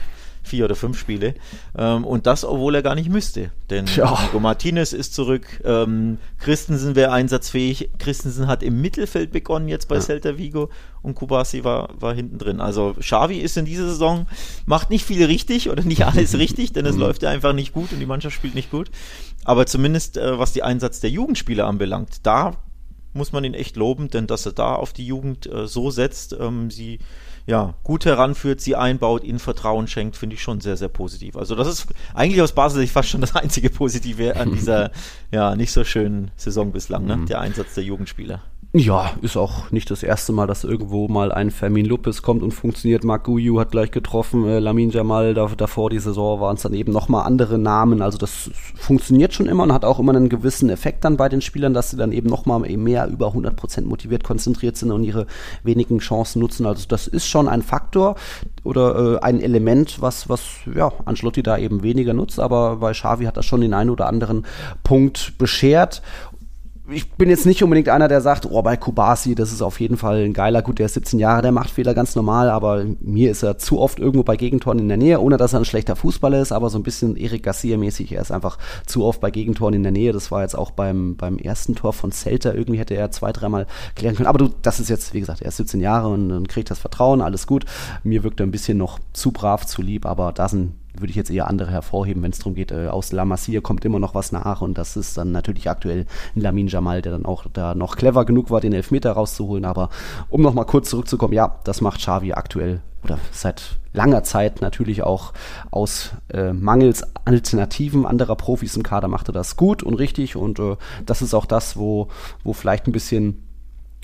Speaker 3: vier oder fünf Spiele. Ähm, und das, obwohl er gar nicht müsste. Denn. Nico Martinez ist zurück, ähm, Christensen wäre einsatzfähig. Christensen hat im Mittelfeld begonnen jetzt bei ja. Celta Vigo und Kubasi war, war hinten drin. Also Xavi ist in dieser Saison, macht nicht viel richtig oder nicht alles richtig, denn es mhm. läuft ja einfach nicht gut und die Mannschaft spielt nicht gut. Aber zumindest, äh, was die Einsatz der Jugendspieler anbelangt, da muss man ihn echt loben, denn dass er da auf die Jugend äh, so setzt, ähm, sie ja, gut heranführt, sie einbaut, ihnen Vertrauen schenkt, finde ich schon sehr, sehr positiv. Also das ist eigentlich aus Basel fast schon das einzige Positive an dieser ja nicht so schönen Saison bislang, ne? Mhm. der Einsatz der Jugendspieler.
Speaker 2: Ja, ist auch nicht das erste Mal, dass irgendwo mal ein Fermin Lopez kommt und funktioniert. Marc Guyu hat gleich getroffen, äh, Lamin Jamal, da, davor die Saison waren es dann eben nochmal andere Namen. Also das funktioniert schon immer und hat auch immer einen gewissen Effekt dann bei den Spielern, dass sie dann eben nochmal mehr über 100% motiviert konzentriert sind und ihre wenigen Chancen nutzen. Also das ist schon ein Faktor oder äh, ein Element, was, was ja, Ancelotti da eben weniger nutzt, aber bei Xavi hat das schon den einen oder anderen Punkt beschert ich bin jetzt nicht unbedingt einer, der sagt, oh, bei Kubasi, das ist auf jeden Fall ein geiler, gut, der ist 17 Jahre, der macht Fehler ganz normal, aber mir ist er zu oft irgendwo bei Gegentoren in der Nähe, ohne dass er ein schlechter Fußballer ist, aber so ein bisschen Eric Garcia-mäßig, er ist einfach zu oft bei Gegentoren in der Nähe. Das war jetzt auch beim, beim ersten Tor von Celta, irgendwie hätte er zwei, dreimal klären können. Aber du, das ist jetzt, wie gesagt, er ist 17 Jahre und, und kriegt das Vertrauen, alles gut. Mir wirkt er ein bisschen noch zu brav, zu lieb, aber da sind würde ich jetzt eher andere hervorheben, wenn es darum geht, äh, aus La Masia kommt immer noch was nach und das ist dann natürlich aktuell Lamin Jamal, der dann auch da noch clever genug war, den Elfmeter rauszuholen. Aber um nochmal kurz zurückzukommen, ja, das macht Xavi aktuell oder seit langer Zeit natürlich auch aus äh, mangels Alternativen anderer Profis im Kader macht er das gut und richtig und äh, das ist auch das, wo, wo vielleicht ein bisschen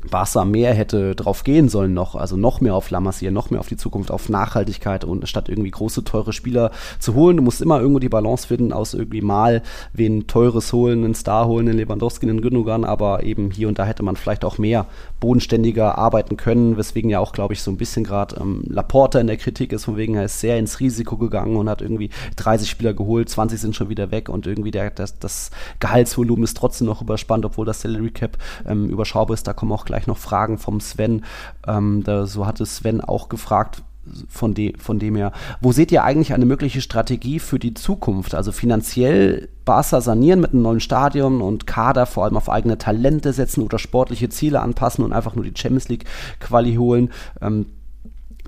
Speaker 2: Barca mehr hätte drauf gehen sollen noch, also noch mehr auf La noch mehr auf die Zukunft, auf Nachhaltigkeit und statt irgendwie große, teure Spieler zu holen. Du musst immer irgendwo die Balance finden aus irgendwie mal wen teures holen, einen Star holen, einen Lewandowski, einen Gündogan, aber eben hier und da hätte man vielleicht auch mehr bodenständiger arbeiten können, weswegen ja auch, glaube ich, so ein bisschen gerade ähm, Laporta in der Kritik ist, von wegen er ist sehr ins Risiko gegangen und hat irgendwie 30 Spieler geholt, 20 sind schon wieder weg und irgendwie der, das, das Gehaltsvolumen ist trotzdem noch überspannt, obwohl das Salary Cap ähm, überschaubar ist. Da kommen auch gleich noch Fragen vom Sven. Ähm, da, so hatte Sven auch gefragt, von, de, von dem her. Wo seht ihr eigentlich eine mögliche Strategie für die Zukunft? Also finanziell Barca sanieren mit einem neuen Stadion und Kader vor allem auf eigene Talente setzen oder sportliche Ziele anpassen und einfach nur die Champions League Quali holen. Ähm,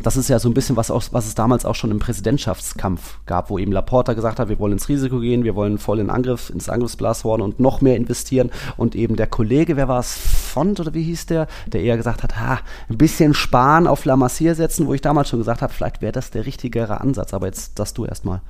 Speaker 2: das ist ja so ein bisschen was, auch, was es damals auch schon im Präsidentschaftskampf gab, wo eben Laporta gesagt hat, wir wollen ins Risiko gehen, wir wollen voll in Angriff, ins Angriffsblasworden und noch mehr investieren. Und eben der Kollege, wer war es, Font oder wie hieß der, der eher gesagt hat, ha, ein bisschen sparen auf La Massier setzen, wo ich damals schon gesagt habe, vielleicht wäre das der richtigere Ansatz. Aber jetzt das du erstmal.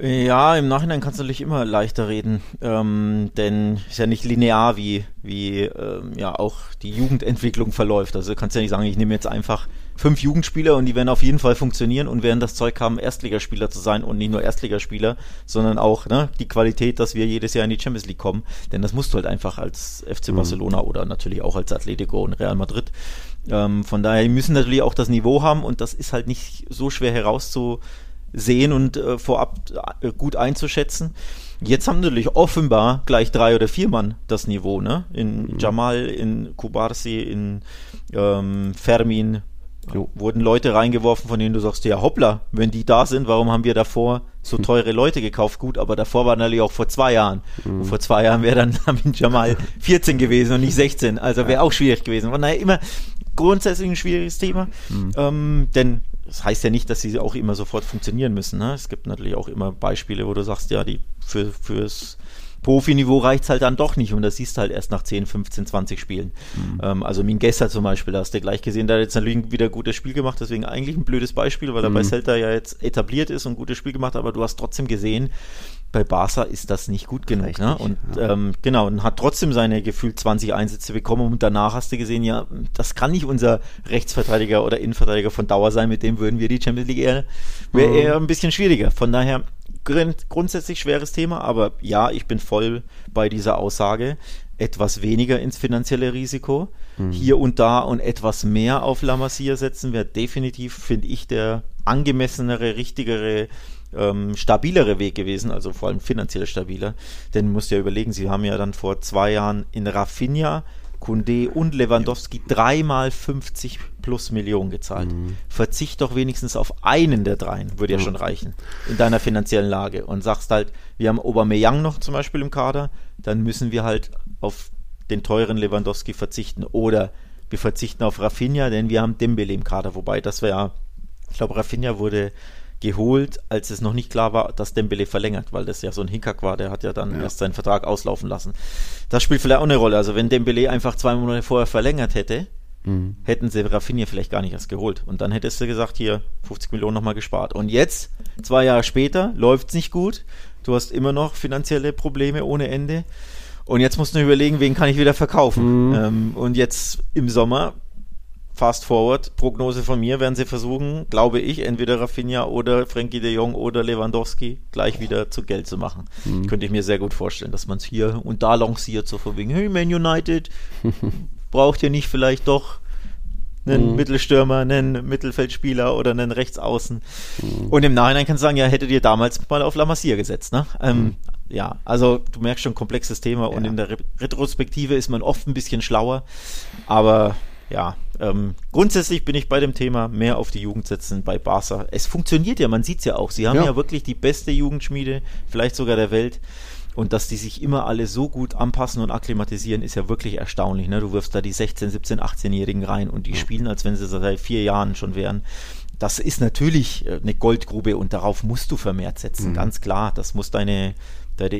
Speaker 3: Ja, im Nachhinein kannst du natürlich immer leichter reden, ähm, denn ist ja nicht linear, wie, wie ähm, ja auch die Jugendentwicklung verläuft. Also du kannst ja nicht sagen, ich nehme jetzt einfach fünf Jugendspieler und die werden auf jeden Fall funktionieren und werden das Zeug haben, Erstligaspieler zu sein und nicht nur Erstligaspieler, sondern auch ne, die Qualität, dass wir jedes Jahr in die Champions League kommen. Denn das musst du halt einfach als FC mhm. Barcelona mhm. oder natürlich auch als Atletico und Real Madrid. Ähm, von daher müssen natürlich auch das Niveau haben und das ist halt nicht so schwer herauszu sehen und äh, vorab äh, gut einzuschätzen. Jetzt haben natürlich offenbar gleich drei oder vier Mann das Niveau, ne? In mhm. Jamal, in Kubarsi, in ähm, Fermin, Jo. Wurden Leute reingeworfen, von denen du sagst, ja hoppla, wenn die da sind, warum haben wir davor so hm. teure Leute gekauft? Gut, aber davor war natürlich auch vor zwei Jahren. Mhm. Und vor zwei Jahren wäre dann Lamin Jamal 14 gewesen und nicht 16. Also wäre auch schwierig gewesen. Von daher immer grundsätzlich ein schwieriges Thema. Mhm. Ähm, denn das heißt ja nicht, dass sie auch immer sofort funktionieren müssen. Ne? Es gibt natürlich auch immer Beispiele, wo du sagst, ja, die für, fürs Profiniveau reicht es halt dann doch nicht und das siehst du halt erst nach 10, 15, 20 Spielen. Mhm. Ähm, also Mingesser zum Beispiel, da hast du gleich gesehen, der hat jetzt natürlich wieder ein gutes Spiel gemacht, deswegen eigentlich ein blödes Beispiel, weil er mhm. bei Celta ja jetzt etabliert ist und ein gutes Spiel gemacht, aber du hast trotzdem gesehen, bei Barca ist das nicht gut genug. Ne? Und ja. ähm, genau, und hat trotzdem seine gefühlt 20 Einsätze bekommen und danach hast du gesehen, ja, das kann nicht unser Rechtsverteidiger oder Innenverteidiger von Dauer sein, mit dem würden wir die Champions League eher, wäre mhm. eher ein bisschen schwieriger. Von daher grundsätzlich schweres Thema, aber ja, ich bin voll bei dieser Aussage. Etwas weniger ins finanzielle Risiko, mhm. hier und da und etwas mehr auf La Masia setzen, wäre definitiv, finde ich, der angemessenere, richtigere ähm, stabilere Weg gewesen, also vor allem finanziell stabiler. Denn du musst ja überlegen, sie haben ja dann vor zwei Jahren in Rafinha, Kunde und Lewandowski dreimal 50 plus Millionen gezahlt. Mhm. Verzicht doch wenigstens auf einen der dreien, würde ja mhm. schon reichen, in deiner finanziellen Lage. Und sagst halt, wir haben Aubameyang noch zum Beispiel im Kader, dann müssen wir halt auf den teuren Lewandowski verzichten. Oder wir verzichten auf Rafinha, denn wir haben Dembele im Kader. Wobei, das wäre, ich glaube, Rafinha wurde geholt, als es noch nicht klar war, dass Dembele verlängert, weil das ja so ein Hinkhack war, der hat ja dann ja. erst seinen Vertrag auslaufen lassen. Das spielt vielleicht auch eine Rolle. Also wenn Dembele einfach zwei Monate vorher verlängert hätte, mhm. hätten sie Rafinha vielleicht gar nicht erst geholt. Und dann hättest du gesagt, hier 50 Millionen nochmal gespart. Und jetzt, zwei Jahre später, läuft es nicht gut. Du hast immer noch finanzielle Probleme ohne Ende. Und jetzt musst du überlegen, wen kann ich wieder verkaufen. Mhm. Ähm, und jetzt im Sommer Fast Forward, Prognose von mir, werden sie versuchen, glaube ich, entweder Rafinha oder Frankie de Jong oder Lewandowski gleich wieder zu Geld zu machen. Mhm. Könnte ich mir sehr gut vorstellen, dass man es hier und da lanciert, so von wegen, hey, Man United, braucht ihr nicht vielleicht doch einen mhm. Mittelstürmer, einen Mittelfeldspieler oder einen Rechtsaußen. Mhm. Und im Nachhinein kannst du sagen, ja, hättet ihr damals mal auf La Masia gesetzt. Ne? Ähm, mhm ja, also du merkst schon komplexes Thema ja. und in der Re Retrospektive ist man oft ein bisschen schlauer, aber ja, ähm, grundsätzlich bin ich bei dem Thema mehr auf die Jugend setzen bei Barca. Es funktioniert ja, man sieht es ja auch. Sie haben ja. ja wirklich die beste Jugendschmiede, vielleicht sogar der Welt. Und dass die sich immer alle so gut anpassen und akklimatisieren, ist ja wirklich erstaunlich. Ne? Du wirfst da die 16, 17, 18-Jährigen rein und die spielen, als wenn sie seit vier Jahren schon wären. Das ist natürlich äh, eine Goldgrube und darauf musst du vermehrt setzen, mhm. ganz klar. Das muss deine, deine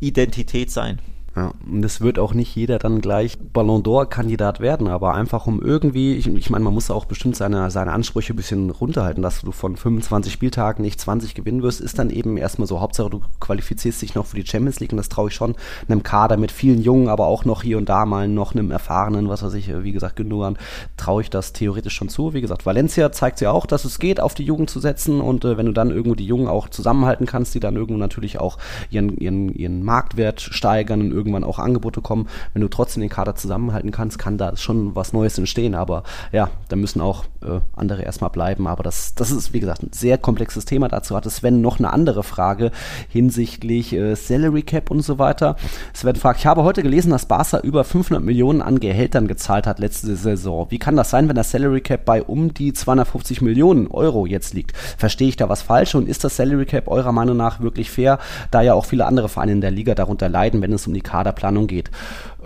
Speaker 3: Identität sein.
Speaker 2: Ja, und es wird auch nicht jeder dann gleich Ballon d'Or-Kandidat werden, aber einfach um irgendwie, ich, ich meine, man muss auch bestimmt seine, seine Ansprüche ein bisschen runterhalten, dass du von 25 Spieltagen nicht 20 gewinnen wirst, ist dann eben erstmal so, Hauptsache du qualifizierst dich noch für die Champions League und das traue ich schon einem Kader mit vielen Jungen, aber auch noch hier und da mal noch einem erfahrenen, was weiß ich, wie gesagt, Gündogan, traue ich das theoretisch schon zu. Wie gesagt, Valencia zeigt ja auch, dass es geht, auf die Jugend zu setzen und äh, wenn du dann irgendwo die Jungen auch zusammenhalten kannst, die dann irgendwo natürlich auch ihren, ihren, ihren Marktwert steigern und irgendwann auch Angebote kommen. Wenn du trotzdem den Kader zusammenhalten kannst, kann da schon was Neues entstehen. Aber ja, da müssen auch äh, andere erstmal bleiben. Aber das, das ist, wie gesagt, ein sehr komplexes Thema. Dazu hatte Sven noch eine andere Frage hinsichtlich äh, Salary Cap und so weiter. Sven fragt, ich habe heute gelesen, dass Barca über 500 Millionen an Gehältern gezahlt hat letzte Saison. Wie kann das sein, wenn das Salary Cap bei um die 250 Millionen Euro jetzt liegt? Verstehe ich da was falsch und ist das Salary Cap eurer Meinung nach wirklich fair, da ja auch viele andere Vereine in der Liga darunter leiden, wenn es um die Kaderplanung geht?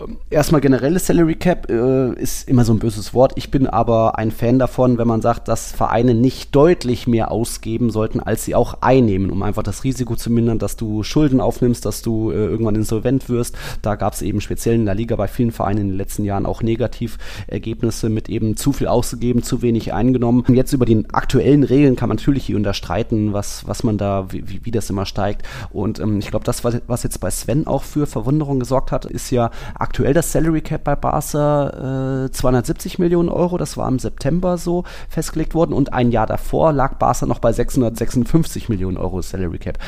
Speaker 2: Ähm, erstmal generelles Salary Cap äh, ist immer so ein böses Wort. Ich bin aber ein Fan davon, wenn man sagt, dass Vereine nicht deutlich mehr ausgeben sollten, als sie auch einnehmen, um einfach das Risiko zu mindern, dass du Schulden aufnimmst, dass du äh, irgendwann insolvent wirst. Da gab es eben speziell in der Liga bei vielen Vereinen in den letzten Jahren auch Negativergebnisse mit eben zu viel ausgegeben, zu wenig eingenommen. Und jetzt über die aktuellen Regeln kann man natürlich hier unterstreiten, was, was man da, wie, wie das immer steigt. Und ähm, ich glaube, das, was, was jetzt bei Sven auch für Verwunderung gesorgt hat, ist ja aktuell das Salary Cap bei Barca äh, 270 Millionen Euro. Das war im September so festgelegt worden und ein Jahr davor lag Barca noch bei 656 Millionen Euro Salary Cap.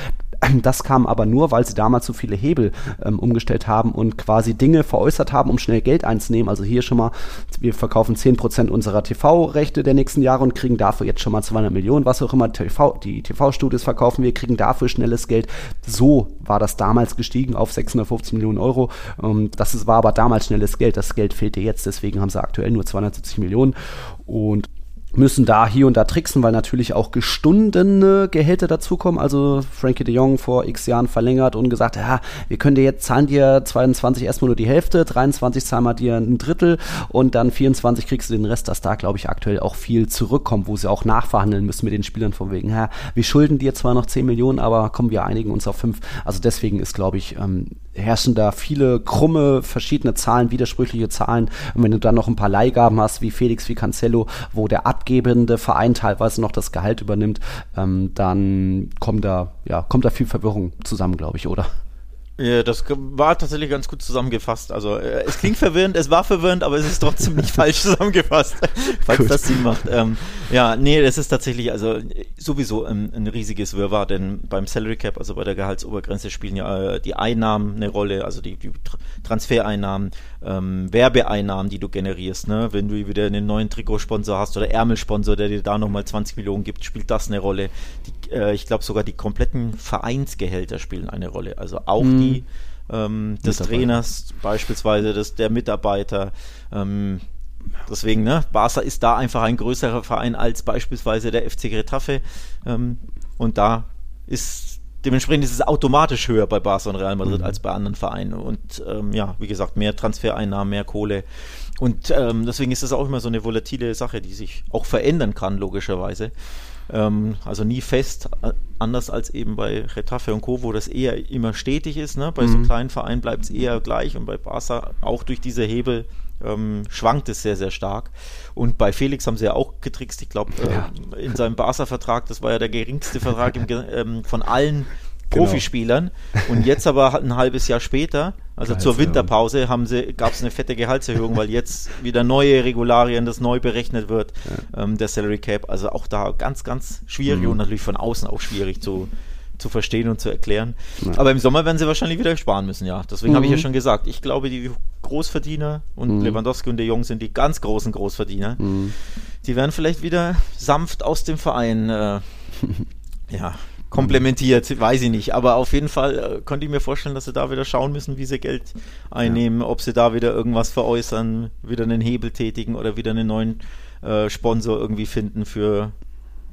Speaker 2: Das kam aber nur, weil sie damals so viele Hebel ähm, umgestellt haben und quasi Dinge veräußert haben, um schnell Geld einzunehmen. Also hier schon mal, wir verkaufen 10% unserer TV-Rechte der nächsten Jahre und kriegen dafür jetzt schon mal 200 Millionen, was auch immer TV, die TV-Studios verkaufen wir, kriegen dafür schnelles Geld. So war das damals gestiegen auf 650 Millionen Euro. Ähm, das war aber damals schnelles Geld. Das Geld fehlte jetzt, deswegen haben sie aktuell nur 270 Millionen. Und müssen da hier und da tricksen, weil natürlich auch gestundene Gehälter dazukommen. Also Frankie de Jong vor x Jahren verlängert und gesagt, ja, wir können dir jetzt zahlen dir 22 erstmal nur die Hälfte, 23 zahlen wir dir ein Drittel und dann 24 kriegst du den Rest, dass da glaube ich aktuell auch viel zurückkommt, wo sie auch nachverhandeln müssen mit den Spielern von wegen, ja, wir schulden dir zwar noch 10 Millionen, aber kommen wir einigen uns auf 5. Also deswegen ist glaube ich ähm, herrschen da viele krumme, verschiedene Zahlen, widersprüchliche Zahlen. Und wenn du dann noch ein paar Leihgaben hast, wie Felix, wie Cancelo, wo der abgebende Verein teilweise noch das Gehalt übernimmt, ähm, dann kommt da, ja, kommt da viel Verwirrung zusammen, glaube ich, oder?
Speaker 3: Ja, das war tatsächlich ganz gut zusammengefasst. Also äh, es klingt verwirrend, es war verwirrend, aber es ist trotzdem nicht falsch zusammengefasst, falls gut. das Sinn macht. Ähm, ja, nee, das ist tatsächlich also sowieso ein, ein, riesiges Wirrwarr, denn beim Salary Cap, also bei der Gehaltsobergrenze spielen ja äh, die Einnahmen eine Rolle, also die, die Transfereinnahmen, ähm, Werbeeinnahmen, die du generierst. Ne? Wenn du wieder einen neuen Trikotsponsor hast oder Ärmelsponsor, der dir da nochmal 20 Millionen gibt, spielt das eine Rolle. Die, äh, ich glaube sogar die kompletten Vereinsgehälter spielen eine Rolle. Also auch mhm. die ähm, des Trainers, beispielsweise des, der Mitarbeiter. Ähm, deswegen, ne, Barca ist da einfach ein größerer Verein als beispielsweise der FC Getafe. Ähm, und da ist dementsprechend ist es automatisch höher bei Barca und Real Madrid mhm. als bei anderen Vereinen. Und ähm, ja, wie gesagt, mehr Transfereinnahmen, mehr Kohle. Und ähm, deswegen ist das auch immer so eine volatile Sache, die sich auch verändern kann, logischerweise. Ähm, also nie fest, anders als eben bei Retafe und Co., wo das eher immer stetig ist. Ne? Bei mhm. so kleinen Vereinen bleibt es eher gleich und bei Barca auch durch diese Hebel ähm, schwankt es sehr, sehr stark. Und bei Felix haben sie ja auch getrickst. Ich glaube, äh, ja. in seinem Barca-Vertrag, das war ja der geringste Vertrag im, ähm, von allen genau. Profispielern. Und jetzt aber ein halbes Jahr später, also zur Winterpause, haben sie, gab es eine fette Gehaltserhöhung, weil jetzt wieder neue Regularien, das neu berechnet wird, ja. ähm, der Salary Cap. Also auch da ganz, ganz schwierig mhm. und natürlich von außen auch schwierig zu, zu verstehen und zu erklären. Ja. Aber im Sommer werden sie wahrscheinlich wieder sparen müssen, ja. Deswegen mhm. habe ich ja schon gesagt, ich glaube, die Großverdiener und mhm. Lewandowski und De Jong sind die ganz großen Großverdiener. Mhm. Die werden vielleicht wieder sanft aus dem Verein äh, ja, komplementiert, weiß ich nicht. Aber auf jeden Fall äh, konnte ich mir vorstellen, dass sie da wieder schauen müssen, wie sie Geld einnehmen, ja. ob sie da wieder irgendwas veräußern, wieder einen Hebel tätigen oder wieder einen neuen äh, Sponsor irgendwie finden für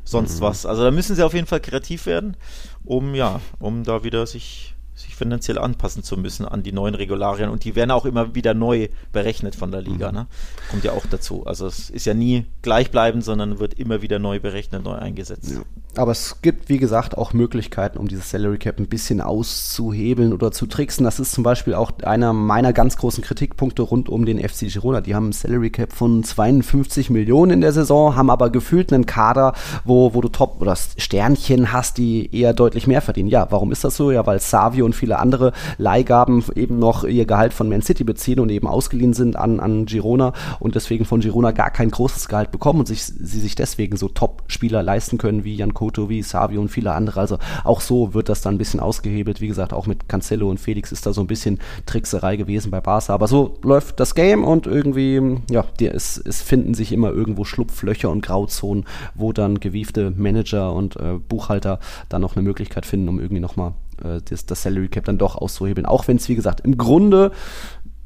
Speaker 3: sonst mhm. was. Also da müssen sie auf jeden Fall kreativ werden, um ja, um da wieder sich sich finanziell anpassen zu müssen an die neuen Regularien und die werden auch immer wieder neu berechnet von der Liga. Mhm. Ne? Kommt ja auch dazu. Also es ist ja nie gleichbleibend, sondern wird immer wieder neu berechnet, neu eingesetzt. Ja.
Speaker 2: Aber es gibt, wie gesagt, auch Möglichkeiten, um dieses Salary Cap ein bisschen auszuhebeln oder zu tricksen. Das ist zum Beispiel auch einer meiner ganz großen Kritikpunkte rund um den FC Girona. Die haben ein Salary Cap von 52 Millionen in der Saison, haben aber gefühlt einen Kader, wo, wo du Top- oder Sternchen hast, die eher deutlich mehr verdienen. Ja, warum ist das so? Ja, weil Savio und viele andere Leihgaben eben noch ihr Gehalt von Man City beziehen und eben ausgeliehen sind an, an Girona und deswegen von Girona gar kein großes Gehalt bekommen und sich, sie sich deswegen so Top-Spieler leisten können wie Jan Koto, wie Savio und viele andere. Also auch so wird das dann ein bisschen ausgehebelt. Wie gesagt, auch mit Cancelo und Felix ist da so ein bisschen Trickserei gewesen bei Barca. Aber so läuft das Game und irgendwie, ja, die, es, es finden sich immer irgendwo Schlupflöcher und Grauzonen, wo dann gewiefte Manager und äh, Buchhalter dann noch eine Möglichkeit finden, um irgendwie nochmal äh, das, das Salary Cap dann doch auszuhebeln. Auch wenn es, wie gesagt, im Grunde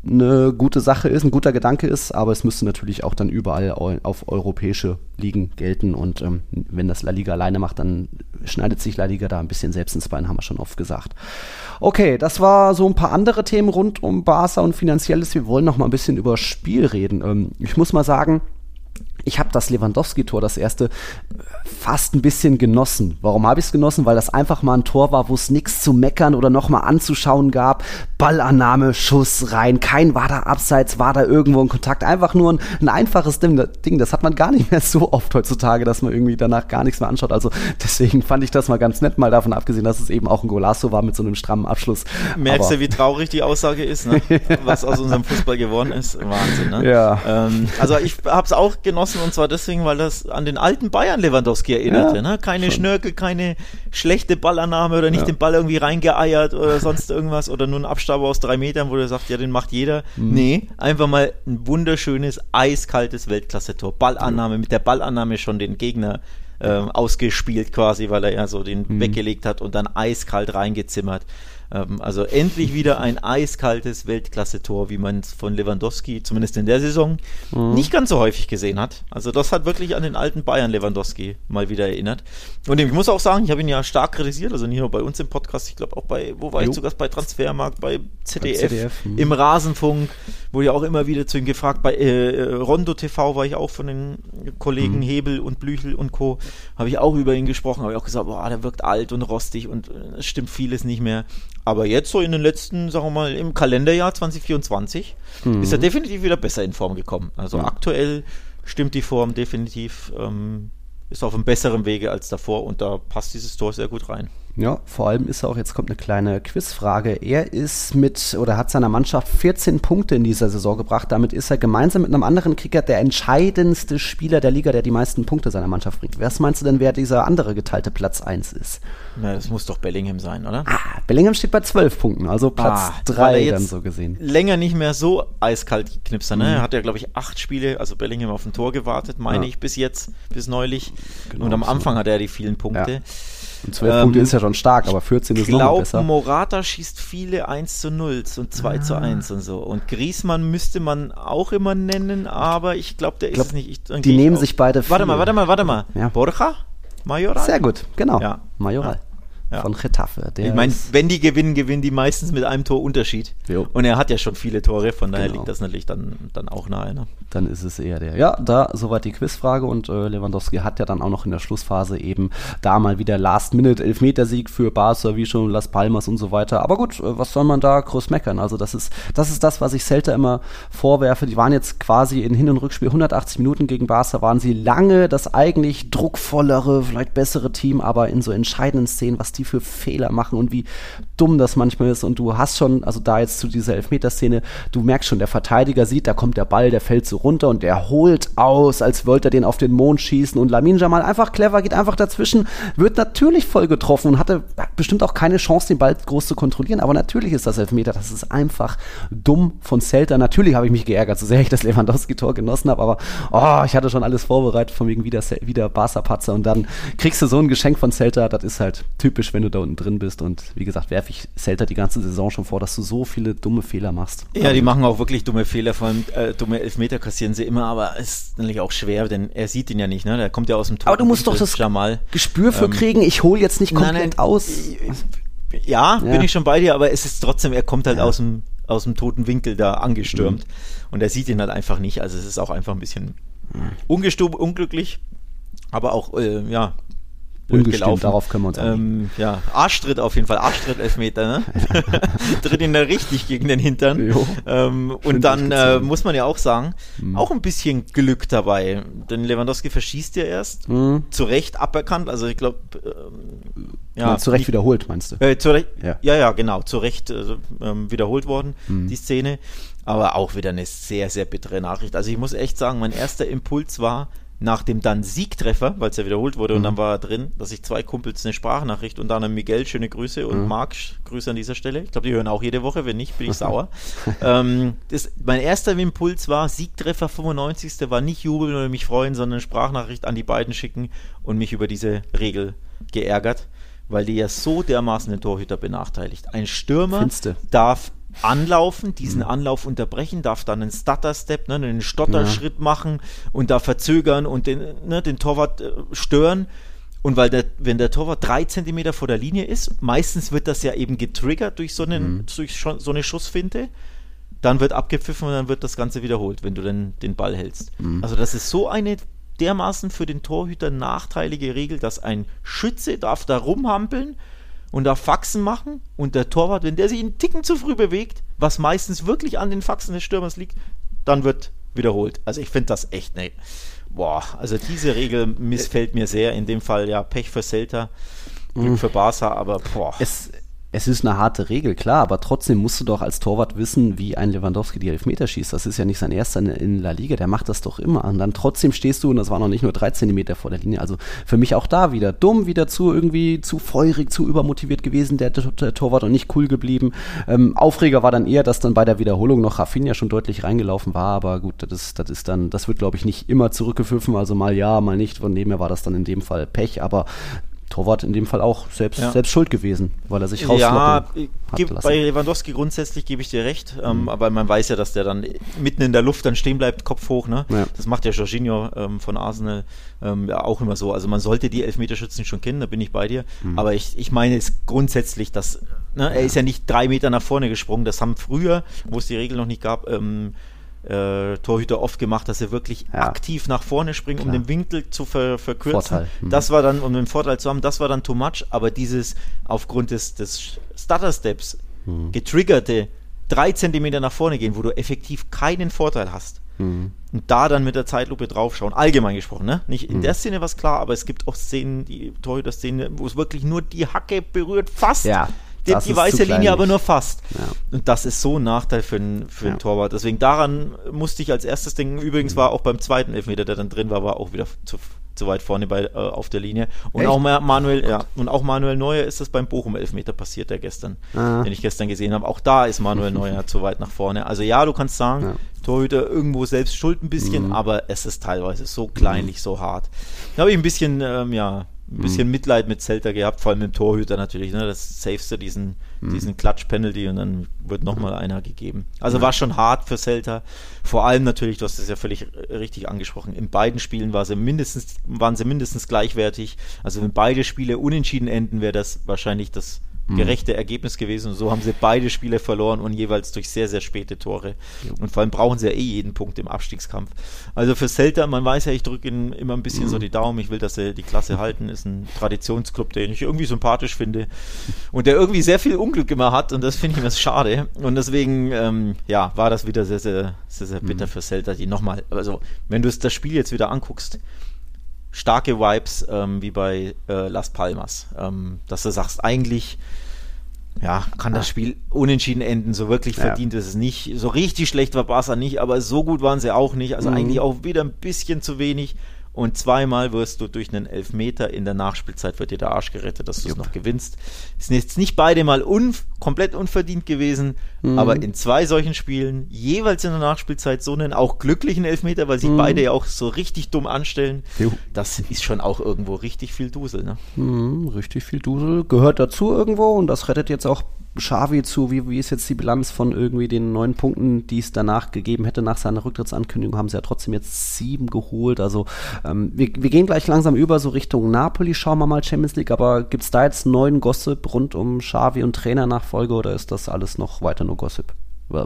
Speaker 2: eine gute Sache ist, ein guter Gedanke ist, aber es müsste natürlich auch dann überall auf europäische Ligen gelten und ähm, wenn das La Liga alleine macht, dann schneidet sich La Liga da ein bisschen selbst ins Bein, haben wir schon oft gesagt. Okay, das war so ein paar andere Themen rund um Barca und Finanzielles. Wir wollen noch mal ein bisschen über Spiel reden. Ähm, ich muss mal sagen, ich habe das Lewandowski-Tor, das erste, fast ein bisschen genossen. Warum habe ich es genossen? Weil das einfach mal ein Tor war, wo es nichts zu meckern oder nochmal anzuschauen gab. Ballannahme, Schuss rein, kein war da abseits, war da irgendwo ein Kontakt. Einfach nur ein, ein einfaches Ding. Das hat man gar nicht mehr so oft heutzutage, dass man irgendwie danach gar nichts mehr anschaut. Also deswegen fand ich das mal ganz nett, mal davon abgesehen, dass es eben auch ein Golasso war mit so einem strammen Abschluss.
Speaker 3: Merkst du, wie traurig die Aussage ist, ne? was aus unserem Fußball geworden ist? Wahnsinn, ne?
Speaker 2: Ja.
Speaker 3: Ähm, also ich habe es auch genossen und zwar deswegen, weil das an den alten Bayern Lewandowski erinnerte. Ja, ne? Keine schon. Schnörkel, keine schlechte Ballannahme oder nicht ja. den Ball irgendwie reingeeiert oder sonst irgendwas oder nur ein Abstauber aus drei Metern, wo der sagt, ja, den macht jeder. Mhm. Nee, einfach mal ein wunderschönes, eiskaltes Weltklasse-Tor. Ballannahme, mhm. mit der Ballannahme schon den Gegner ähm, ausgespielt quasi, weil er ja so den mhm. weggelegt hat und dann eiskalt reingezimmert. Ähm, also endlich wieder ein eiskaltes Weltklasse-Tor, wie man es von Lewandowski, zumindest in der Saison, mhm. nicht ganz so häufig gesehen hat. Also das hat wirklich an den alten Bayern Lewandowski mal wieder erinnert. Und ich muss auch sagen, ich habe ihn ja stark kritisiert, also nicht nur bei uns im Podcast, ich glaube auch bei, wo war jo. ich sogar bei Transfermarkt, bei ZDF, bei ZDF hm. im Rasenfunk, wurde ja auch immer wieder zu ihm gefragt, bei äh, Rondo TV war ich auch von den Kollegen mhm. Hebel und Blüchel und Co. habe ich auch über ihn gesprochen, habe ich auch gesagt, boah, der wirkt alt und rostig und äh, es stimmt vieles nicht mehr. Aber jetzt so in den letzten, sagen wir mal, im Kalenderjahr 2024 mhm. ist er definitiv wieder besser in Form gekommen. Also mhm. aktuell stimmt die Form definitiv, ähm, ist auf einem besseren Wege als davor und da passt dieses Tor sehr gut rein.
Speaker 2: Ja, vor allem ist er auch, jetzt kommt eine kleine Quizfrage. Er ist mit oder hat seiner Mannschaft 14 Punkte in dieser Saison gebracht. Damit ist er gemeinsam mit einem anderen Kicker der entscheidendste Spieler der Liga, der die meisten Punkte seiner Mannschaft bringt. Was meinst du denn, wer dieser andere geteilte Platz 1 ist?
Speaker 3: Na, das muss doch Bellingham sein, oder?
Speaker 2: Ah, Bellingham steht bei 12 Punkten, also Platz 3 ah, dann so gesehen.
Speaker 3: Länger nicht mehr so eiskalt knipser, ne? Mhm. Er hat ja, glaube ich, acht Spiele, also Bellingham auf ein Tor gewartet, meine ja. ich, bis jetzt, bis neulich. Genau, Und am Anfang so. hat er die vielen Punkte. Ja.
Speaker 2: Und 12 ähm, Punkte ist ja schon stark, aber 14 ist glaub, noch besser.
Speaker 3: Morata schießt viele 1 zu 0 und 2 ah. zu 1 und so. Und Griesmann müsste man auch immer nennen, aber ich glaube, der glaub, ist nicht. Ich,
Speaker 2: die nehmen sich beide
Speaker 3: Warte mal, warte mal, warte mal.
Speaker 2: Ja.
Speaker 3: Borja? Majoral?
Speaker 2: Sehr gut, genau. Ja. Majoral. Ja ja. von Getafe.
Speaker 3: ich meine, wenn die gewinnen, gewinnen die meistens mit einem Tor Unterschied. Jo. Und er hat ja schon viele Tore, von daher genau. liegt das natürlich dann, dann auch nahe. Ne?
Speaker 2: Dann ist es eher der. Ja, da soweit die Quizfrage und äh, Lewandowski hat ja dann auch noch in der Schlussphase eben da mal wieder Last-Minute-Elfmetersieg für Barca, wie schon Las Palmas und so weiter. Aber gut, äh, was soll man da groß meckern? Also das ist, das ist das, was ich Celta immer vorwerfe. Die waren jetzt quasi in Hin- und Rückspiel 180 Minuten gegen Barca, waren sie lange das eigentlich druckvollere, vielleicht bessere Team, aber in so entscheidenden Szenen, was die die für Fehler machen und wie dumm das manchmal ist. Und du hast schon, also da jetzt zu dieser Elfmeterszene, du merkst schon, der Verteidiger sieht, da kommt der Ball, der fällt so runter und der holt aus, als wollte er den auf den Mond schießen. Und Lamin Jamal einfach clever, geht einfach dazwischen, wird natürlich voll getroffen und hatte bestimmt auch keine Chance, den Ball groß zu kontrollieren. Aber natürlich ist das Elfmeter, das ist einfach dumm von Celta. Natürlich habe ich mich geärgert, so sehr ich das Lewandowski-Tor genossen habe, aber oh, ich hatte schon alles vorbereitet, von wegen wieder, wieder Barca-Patzer und dann kriegst du so ein Geschenk von Celta, das ist halt typisch, wenn du da unten drin bist. Und wie gesagt, werfe ich Celta die ganze Saison schon vor, dass du so viele dumme Fehler machst.
Speaker 3: Ja, die machen auch wirklich dumme Fehler, vor allem äh, dumme Elfmeter kassieren sie immer, aber es ist natürlich auch schwer, denn er sieht ihn ja nicht, ne? Der kommt ja aus dem
Speaker 2: Tor. Aber du musst doch das Jamal. Gespür für ähm, kriegen, ich hole jetzt nicht komplett nein, nein, aus.
Speaker 3: Ja, ja, bin ich schon bei dir, aber es ist trotzdem, er kommt halt ja. aus dem aus dem toten Winkel da angestürmt mhm. und er sieht ihn halt einfach nicht, also es ist auch einfach ein bisschen mhm. unglücklich, aber auch äh, ja
Speaker 2: Ungestimmt, darauf können wir uns
Speaker 3: ähm, Ja, Arschtritt auf jeden Fall, Arschtritt Elfmeter, ne? Tritt ihn da richtig gegen den Hintern. Ähm, und dann äh, muss man ja auch sagen, mhm. auch ein bisschen Glück dabei. Denn Lewandowski verschießt ja erst, mhm. zu Recht aberkannt, also ich glaube,
Speaker 2: ähm, ja. Zu Recht wiederholt, meinst du?
Speaker 3: Äh, zu Recht, ja. ja, ja, genau, zu Recht äh, ähm, wiederholt worden, mhm. die Szene. Aber auch wieder eine sehr, sehr bittere Nachricht. Also ich muss echt sagen, mein erster Impuls war, nach dem dann Siegtreffer, weil es ja wiederholt wurde mhm. und dann war er drin, dass ich zwei Kumpels eine Sprachnachricht und dann an Miguel schöne Grüße und mhm. Marc Grüße an dieser Stelle. Ich glaube, die hören auch jede Woche, wenn nicht, bin ich sauer. ähm, das, mein erster Impuls war, Siegtreffer 95. war nicht jubeln oder mich freuen, sondern Sprachnachricht an die beiden schicken und mich über diese Regel geärgert, weil die ja so dermaßen den Torhüter benachteiligt. Ein Stürmer Finste. darf anlaufen, diesen mhm. Anlauf unterbrechen, darf dann einen Stutter-Step, ne, einen Stotterschritt ja. machen und da verzögern und den, ne, den Torwart äh, stören. Und weil der, wenn der Torwart drei Zentimeter vor der Linie ist, meistens wird das ja eben getriggert durch so, einen, mhm. durch so eine Schussfinte, dann wird abgepfiffen und dann wird das Ganze wiederholt, wenn du dann den Ball hältst. Mhm. Also das ist so eine dermaßen für den Torhüter nachteilige Regel, dass ein Schütze darf da rumhampeln und da Faxen machen und der Torwart, wenn der sich einen Ticken zu früh bewegt, was meistens wirklich an den Faxen des Stürmers liegt, dann wird wiederholt. Also ich finde das echt, ne, boah, also diese Regel missfällt mir sehr. In dem Fall ja Pech für Celta, Glück mhm. für Barca, aber boah.
Speaker 2: Es, es ist eine harte Regel, klar, aber trotzdem musst du doch als Torwart wissen, wie ein Lewandowski die Elfmeter schießt. Das ist ja nicht sein erster in La Liga, der macht das doch immer. Und dann trotzdem stehst du, und das war noch nicht nur drei Zentimeter vor der Linie. Also für mich auch da wieder dumm, wieder zu irgendwie zu feurig, zu übermotiviert gewesen, der, der Torwart und nicht cool geblieben. Ähm, Aufreger war dann eher, dass dann bei der Wiederholung noch Rafinha schon deutlich reingelaufen war, aber gut, das ist, das ist dann, das wird glaube ich nicht immer zurückgepfiffen, also mal ja, mal nicht. Von dem her war das dann in dem Fall Pech, aber Torwart in dem Fall auch selbst, ja. selbst schuld gewesen, weil er sich
Speaker 3: rauslocken ja, bei Lewandowski grundsätzlich gebe ich dir recht, ähm, mhm. aber man weiß ja, dass der dann mitten in der Luft dann stehen bleibt, Kopf hoch. Ne? Ja. Das macht ja Jorginho ähm, von Arsenal ähm, ja auch immer so. Also man sollte die Elfmeterschützen schon kennen, da bin ich bei dir. Mhm. Aber ich, ich meine es grundsätzlich, dass ne, er ist ja nicht drei Meter nach vorne gesprungen. Das haben früher, wo es die Regel noch nicht gab, ähm, äh, Torhüter oft gemacht, dass er wirklich ja. aktiv nach vorne springt, Klar. um den Winkel zu ver verkürzen. Mhm. Das war dann, um den Vorteil zu haben, das war dann too much, aber dieses aufgrund des, des Stutter-Steps mhm. getriggerte drei Zentimeter nach vorne gehen, wo du effektiv keinen Vorteil hast. Mhm. Und da dann mit der Zeitlupe draufschauen, allgemein gesprochen, ne? Nicht in mhm. der Szene was klar, aber es gibt auch Szenen, die Torhüter-Szene, wo es wirklich nur die Hacke berührt, fast. Ja die, die weiße Linie aber nur fast. Ja. Und das ist so ein Nachteil für, einen, für ja. Torwart. Deswegen daran musste ich als erstes denken. Übrigens mhm. war auch beim zweiten Elfmeter, der dann drin war, war auch wieder zu, zu weit vorne bei, äh, auf der Linie. Und Echt? auch Manuel, ja, und auch Manuel Neuer ist das beim Bochum Elfmeter passiert, der gestern, ah. den ich gestern gesehen habe. Auch da ist Manuel Neuer zu weit nach vorne. Also ja, du kannst sagen, ja. Torhüter irgendwo selbst schuld ein bisschen, mhm. aber es ist teilweise so kleinlich, mhm. so hart. Da habe ich ein bisschen, ähm, ja, ein bisschen mhm. Mitleid mit Celta gehabt, vor allem mit dem Torhüter natürlich. Ne? Das savest du diesen, mhm. diesen Klatsch-Penalty und dann wird nochmal einer gegeben. Also ja. war schon hart für Celta. Vor allem natürlich, du hast es ja völlig richtig angesprochen, in beiden Spielen war sie mindestens, waren sie mindestens gleichwertig. Also wenn beide Spiele unentschieden enden, wäre das wahrscheinlich das. Gerechte Ergebnis gewesen. Und so haben sie beide Spiele verloren und jeweils durch sehr, sehr späte Tore. Und vor allem brauchen sie ja eh jeden Punkt im Abstiegskampf. Also für Celta, man weiß ja, ich drücke ihnen immer ein bisschen mhm. so die Daumen. Ich will, dass sie die Klasse halten. Ist ein Traditionsclub, den ich irgendwie sympathisch finde und der irgendwie sehr viel Unglück immer hat. Und das finde ich immer schade. Und deswegen, ähm, ja, war das wieder sehr, sehr, sehr, sehr bitter mhm. für Celta, die nochmal, also wenn du das Spiel jetzt wieder anguckst, starke Vibes ähm, wie bei äh, Las Palmas. Ähm, dass du sagst, eigentlich ja, kann das Spiel unentschieden enden. So wirklich ja. verdient ist es nicht. So richtig schlecht war Barca nicht, aber so gut waren sie auch nicht. Also mhm. eigentlich auch wieder ein bisschen zu wenig. Und zweimal wirst du durch einen Elfmeter in der Nachspielzeit wird dir der Arsch gerettet, dass du es noch gewinnst. Ist jetzt nicht beide mal unv komplett unverdient gewesen, mhm. aber in zwei solchen Spielen, jeweils in der Nachspielzeit, so einen auch glücklichen Elfmeter, weil sich mhm. beide ja auch so richtig dumm anstellen, jo. das ist schon auch irgendwo richtig viel Dusel. Ne?
Speaker 2: Mhm, richtig viel Dusel gehört dazu irgendwo und das rettet jetzt auch Xavi zu, wie, wie ist jetzt die Bilanz von irgendwie den neun Punkten, die es danach gegeben hätte nach seiner Rücktrittsankündigung, haben sie ja trotzdem jetzt sieben geholt. Also ähm, wir, wir gehen gleich langsam über so Richtung Napoli, schauen wir mal Champions League, aber gibt es da jetzt neuen Gossip rund um Xavi und Trainernachfolge oder ist das alles noch weiter nur Gossip?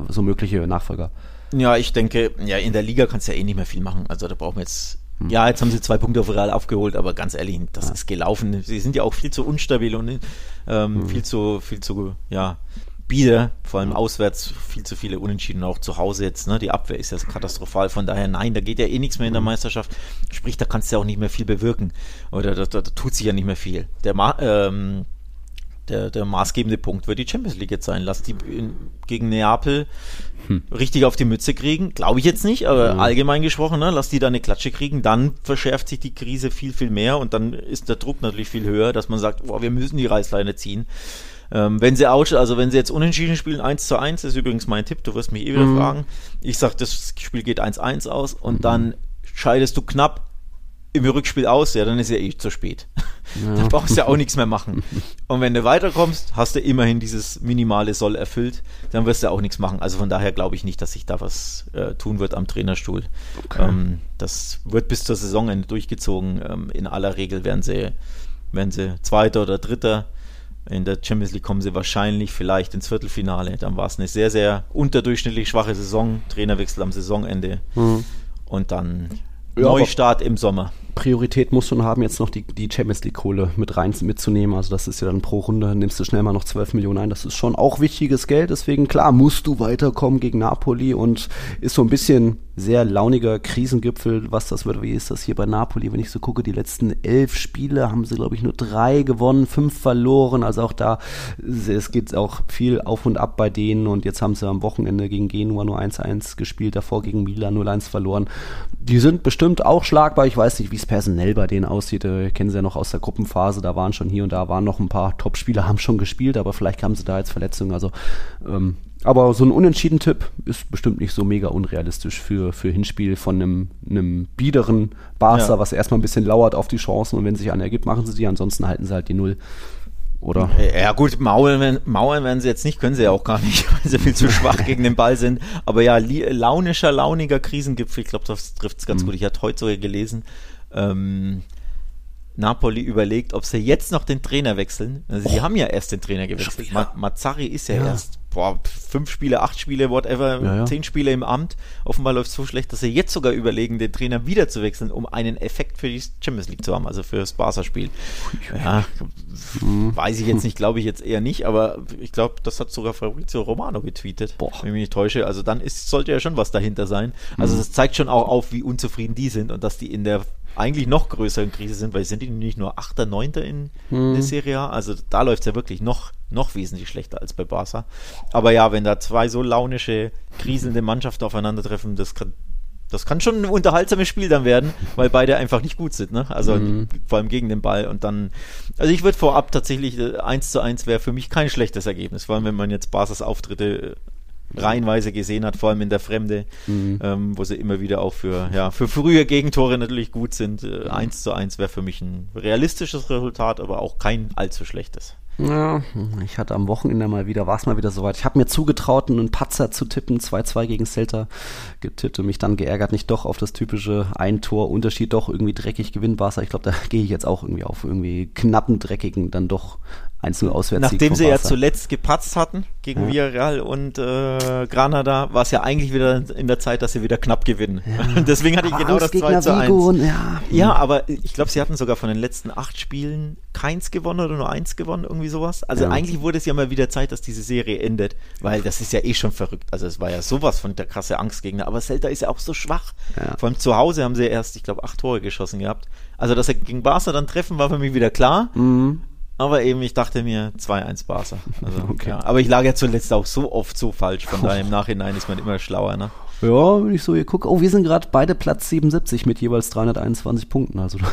Speaker 2: So mögliche Nachfolger?
Speaker 3: Ja, ich denke, ja, in der Liga kannst du ja eh nicht mehr viel machen. Also da brauchen wir jetzt hm. ja, jetzt haben sie zwei Punkte auf Real aufgeholt, aber ganz ehrlich, das ja. ist gelaufen. Sie sind ja auch viel zu unstabil und ähm, mhm. viel zu, viel zu, ja, bieder, vor allem auswärts viel zu viele Unentschieden, auch zu Hause jetzt. Ne? Die Abwehr ist ja katastrophal, von daher nein, da geht ja eh nichts mehr in der hm. Meisterschaft. Sprich, da kannst du ja auch nicht mehr viel bewirken. Oder da, da, da tut sich ja nicht mehr viel. Der, Ma ähm, der, der maßgebende Punkt wird die Champions League jetzt sein. Lass die in, gegen Neapel hm. richtig auf die Mütze kriegen. Glaube ich jetzt nicht, aber mhm. allgemein gesprochen, ne, lass die da eine Klatsche kriegen, dann verschärft sich die Krise viel, viel mehr und dann ist der Druck natürlich viel höher, dass man sagt, boah, wir müssen die Reißleine ziehen. Ähm, wenn sie out, also wenn sie jetzt unentschieden spielen, 1 zu 1, ist übrigens mein Tipp, du wirst mich eh wieder mhm. fragen. Ich sag, das Spiel geht 1-1 aus und mhm. dann scheidest du knapp im Rückspiel aus, ja, dann ist ja eh zu spät. Ja. da brauchst du ja auch nichts mehr machen. Und wenn du weiterkommst, hast du immerhin dieses minimale Soll erfüllt, dann wirst du auch nichts machen. Also von daher glaube ich nicht, dass sich da was äh, tun wird am Trainerstuhl. Okay. Ähm, das wird bis zur Saisonende durchgezogen. Ähm, in aller Regel werden sie, werden sie Zweiter oder Dritter. In der Champions League kommen sie wahrscheinlich vielleicht ins Viertelfinale. Dann war es eine sehr, sehr unterdurchschnittlich schwache Saison. Trainerwechsel am Saisonende. Mhm. Und dann ja, Neustart im Sommer.
Speaker 2: Priorität musst du haben, jetzt noch die, die Champions League-Kohle mit rein mitzunehmen. Also das ist ja dann pro Runde, nimmst du schnell mal noch 12 Millionen ein. Das ist schon auch wichtiges Geld. Deswegen, klar, musst du weiterkommen gegen Napoli und ist so ein bisschen sehr launiger Krisengipfel, was das wird. Wie ist das hier bei Napoli? Wenn ich so gucke, die letzten elf Spiele haben sie, glaube ich, nur drei gewonnen, fünf verloren. Also auch da, es geht auch viel auf und ab bei denen. Und jetzt haben sie am Wochenende gegen Genua nur 1-1 gespielt, davor gegen Milan 0-1 verloren. Die sind bestimmt auch schlagbar. Ich weiß nicht, wie es personell bei denen aussieht. Äh, kennen sie ja noch aus der Gruppenphase. Da waren schon hier und da waren noch ein paar Top-Spieler, haben schon gespielt, aber vielleicht haben sie da jetzt Verletzungen. Also ähm, aber so ein Unentschieden-Tipp ist bestimmt nicht so mega unrealistisch für, für Hinspiel von einem, einem biederen Barca, ja. was erstmal ein bisschen lauert auf die Chancen und wenn sich einer ergibt, machen sie die, ansonsten halten sie halt die Null. Oder?
Speaker 3: Ja gut, mauern, mauern werden sie jetzt nicht, können sie ja auch gar nicht, weil sie viel zu schwach gegen den Ball sind. Aber ja, launischer, launiger Krisengipfel, ich glaube, das trifft es ganz mhm. gut. Ich hatte heute sogar gelesen, ähm, Napoli überlegt, ob sie jetzt noch den Trainer wechseln. Also, sie haben ja erst den Trainer gewechselt. Ma Mazzari ist ja, ja, erst boah, fünf Spiele, acht Spiele, whatever, ja, ja. zehn Spiele im Amt. Offenbar läuft es so schlecht, dass sie jetzt sogar überlegen, den Trainer wieder zu wechseln, um einen Effekt für die Champions League zu haben, also für das Barca-Spiel. Ja, mhm. weiß ich jetzt nicht, glaube ich jetzt eher nicht, aber ich glaube, das hat sogar Fabrizio Romano getweetet, Boah. wenn ich mich nicht täusche. Also dann ist, sollte ja schon was dahinter sein. Also mhm. das zeigt schon auch auf, wie unzufrieden die sind und dass die in der eigentlich noch größeren Krise sind, weil sind die nicht nur 8., 9. in hm. der Serie A. Also da läuft es ja wirklich noch, noch wesentlich schlechter als bei Barca. Aber ja, wenn da zwei so launische, kriselnde Mannschaften aufeinandertreffen, das kann, das kann schon ein unterhaltsames Spiel dann werden, weil beide einfach nicht gut sind, ne? Also mhm. vor allem gegen den Ball und dann, also ich würde vorab tatsächlich 1 äh, zu 1 wäre für mich kein schlechtes Ergebnis, vor allem wenn man jetzt Barca's Auftritte reihenweise gesehen hat, vor allem in der Fremde, mhm. ähm, wo sie immer wieder auch für, ja, für frühe Gegentore natürlich gut sind. Äh, 1 zu 1 wäre für mich ein realistisches Resultat, aber auch kein allzu schlechtes.
Speaker 2: Ja, ich hatte am Wochenende mal wieder, war es mal wieder soweit. Ich habe mir zugetraut, einen Patzer zu tippen, 2-2 gegen Celta getippt und mich dann geärgert, nicht doch auf das typische Ein-Tor-Unterschied, doch irgendwie dreckig gewinnen Barca. Ich glaube, da gehe ich jetzt auch irgendwie auf irgendwie knappen, dreckigen, dann doch 1-0 auswärts.
Speaker 3: Nachdem sie ja zuletzt gepatzt hatten gegen ja. Villarreal und äh, Granada, war es ja eigentlich wieder in der Zeit, dass sie wieder knapp gewinnen. Ja. Deswegen hatte ich genau das 2 zu 1. Und, ja. ja, aber ich glaube, sie hatten sogar von den letzten acht Spielen keins gewonnen oder nur eins gewonnen, irgendwie sowas. Also ja. eigentlich wurde es ja mal wieder Zeit, dass diese Serie endet, weil das ist ja eh schon verrückt. Also es war ja sowas von der krasse Angstgegner. Aber Celta ist ja auch so schwach. Vor allem zu Hause haben sie erst, ich glaube, acht Tore geschossen gehabt. Also dass sie gegen Barca dann treffen, war für mich wieder klar. Mhm. Aber eben, ich dachte mir 2-1 Barca. Also, okay. ja. Aber ich lag ja zuletzt auch so oft so falsch, von daher im Nachhinein ist man immer schlauer. Ne?
Speaker 2: Ja, wenn ich so hier gucke, oh, wir sind gerade beide Platz 77 mit jeweils 321 Punkten. Also du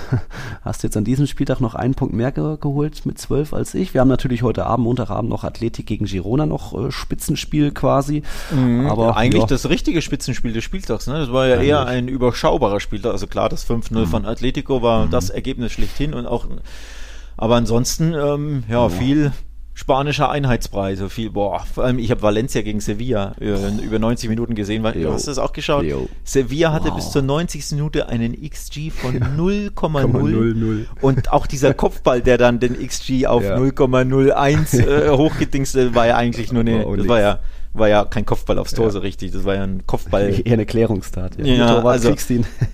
Speaker 2: hast jetzt an diesem Spieltag noch einen Punkt mehr ge geholt mit 12 als ich. Wir haben natürlich heute Abend, Montagabend noch Athletik gegen Girona noch äh, Spitzenspiel quasi.
Speaker 3: Mhm, aber ja, eigentlich ja. das richtige Spitzenspiel des Spieltags. Ne? Das war ja eigentlich. eher ein überschaubarer Spieltag. Also klar, das 5-0 mhm. von Atletico war mhm. das Ergebnis schlechthin und auch aber ansonsten, ähm, ja, viel spanischer Einheitspreis, so viel, boah, vor allem ich habe Valencia gegen Sevilla äh, über 90 Minuten gesehen, weil, du hast das auch geschaut. Jo. Sevilla hatte wow. bis zur 90. Minute einen XG von ja. 0,0 und auch dieser Kopfball, der dann den XG auf ja. 0,01 äh, hochgedingst, war ja eigentlich nur eine, das war ja war ja kein Kopfball aufs Tor ja. so richtig, das war ja ein Kopfball.
Speaker 2: Eher eine Klärungstat.
Speaker 3: Ja, ja also,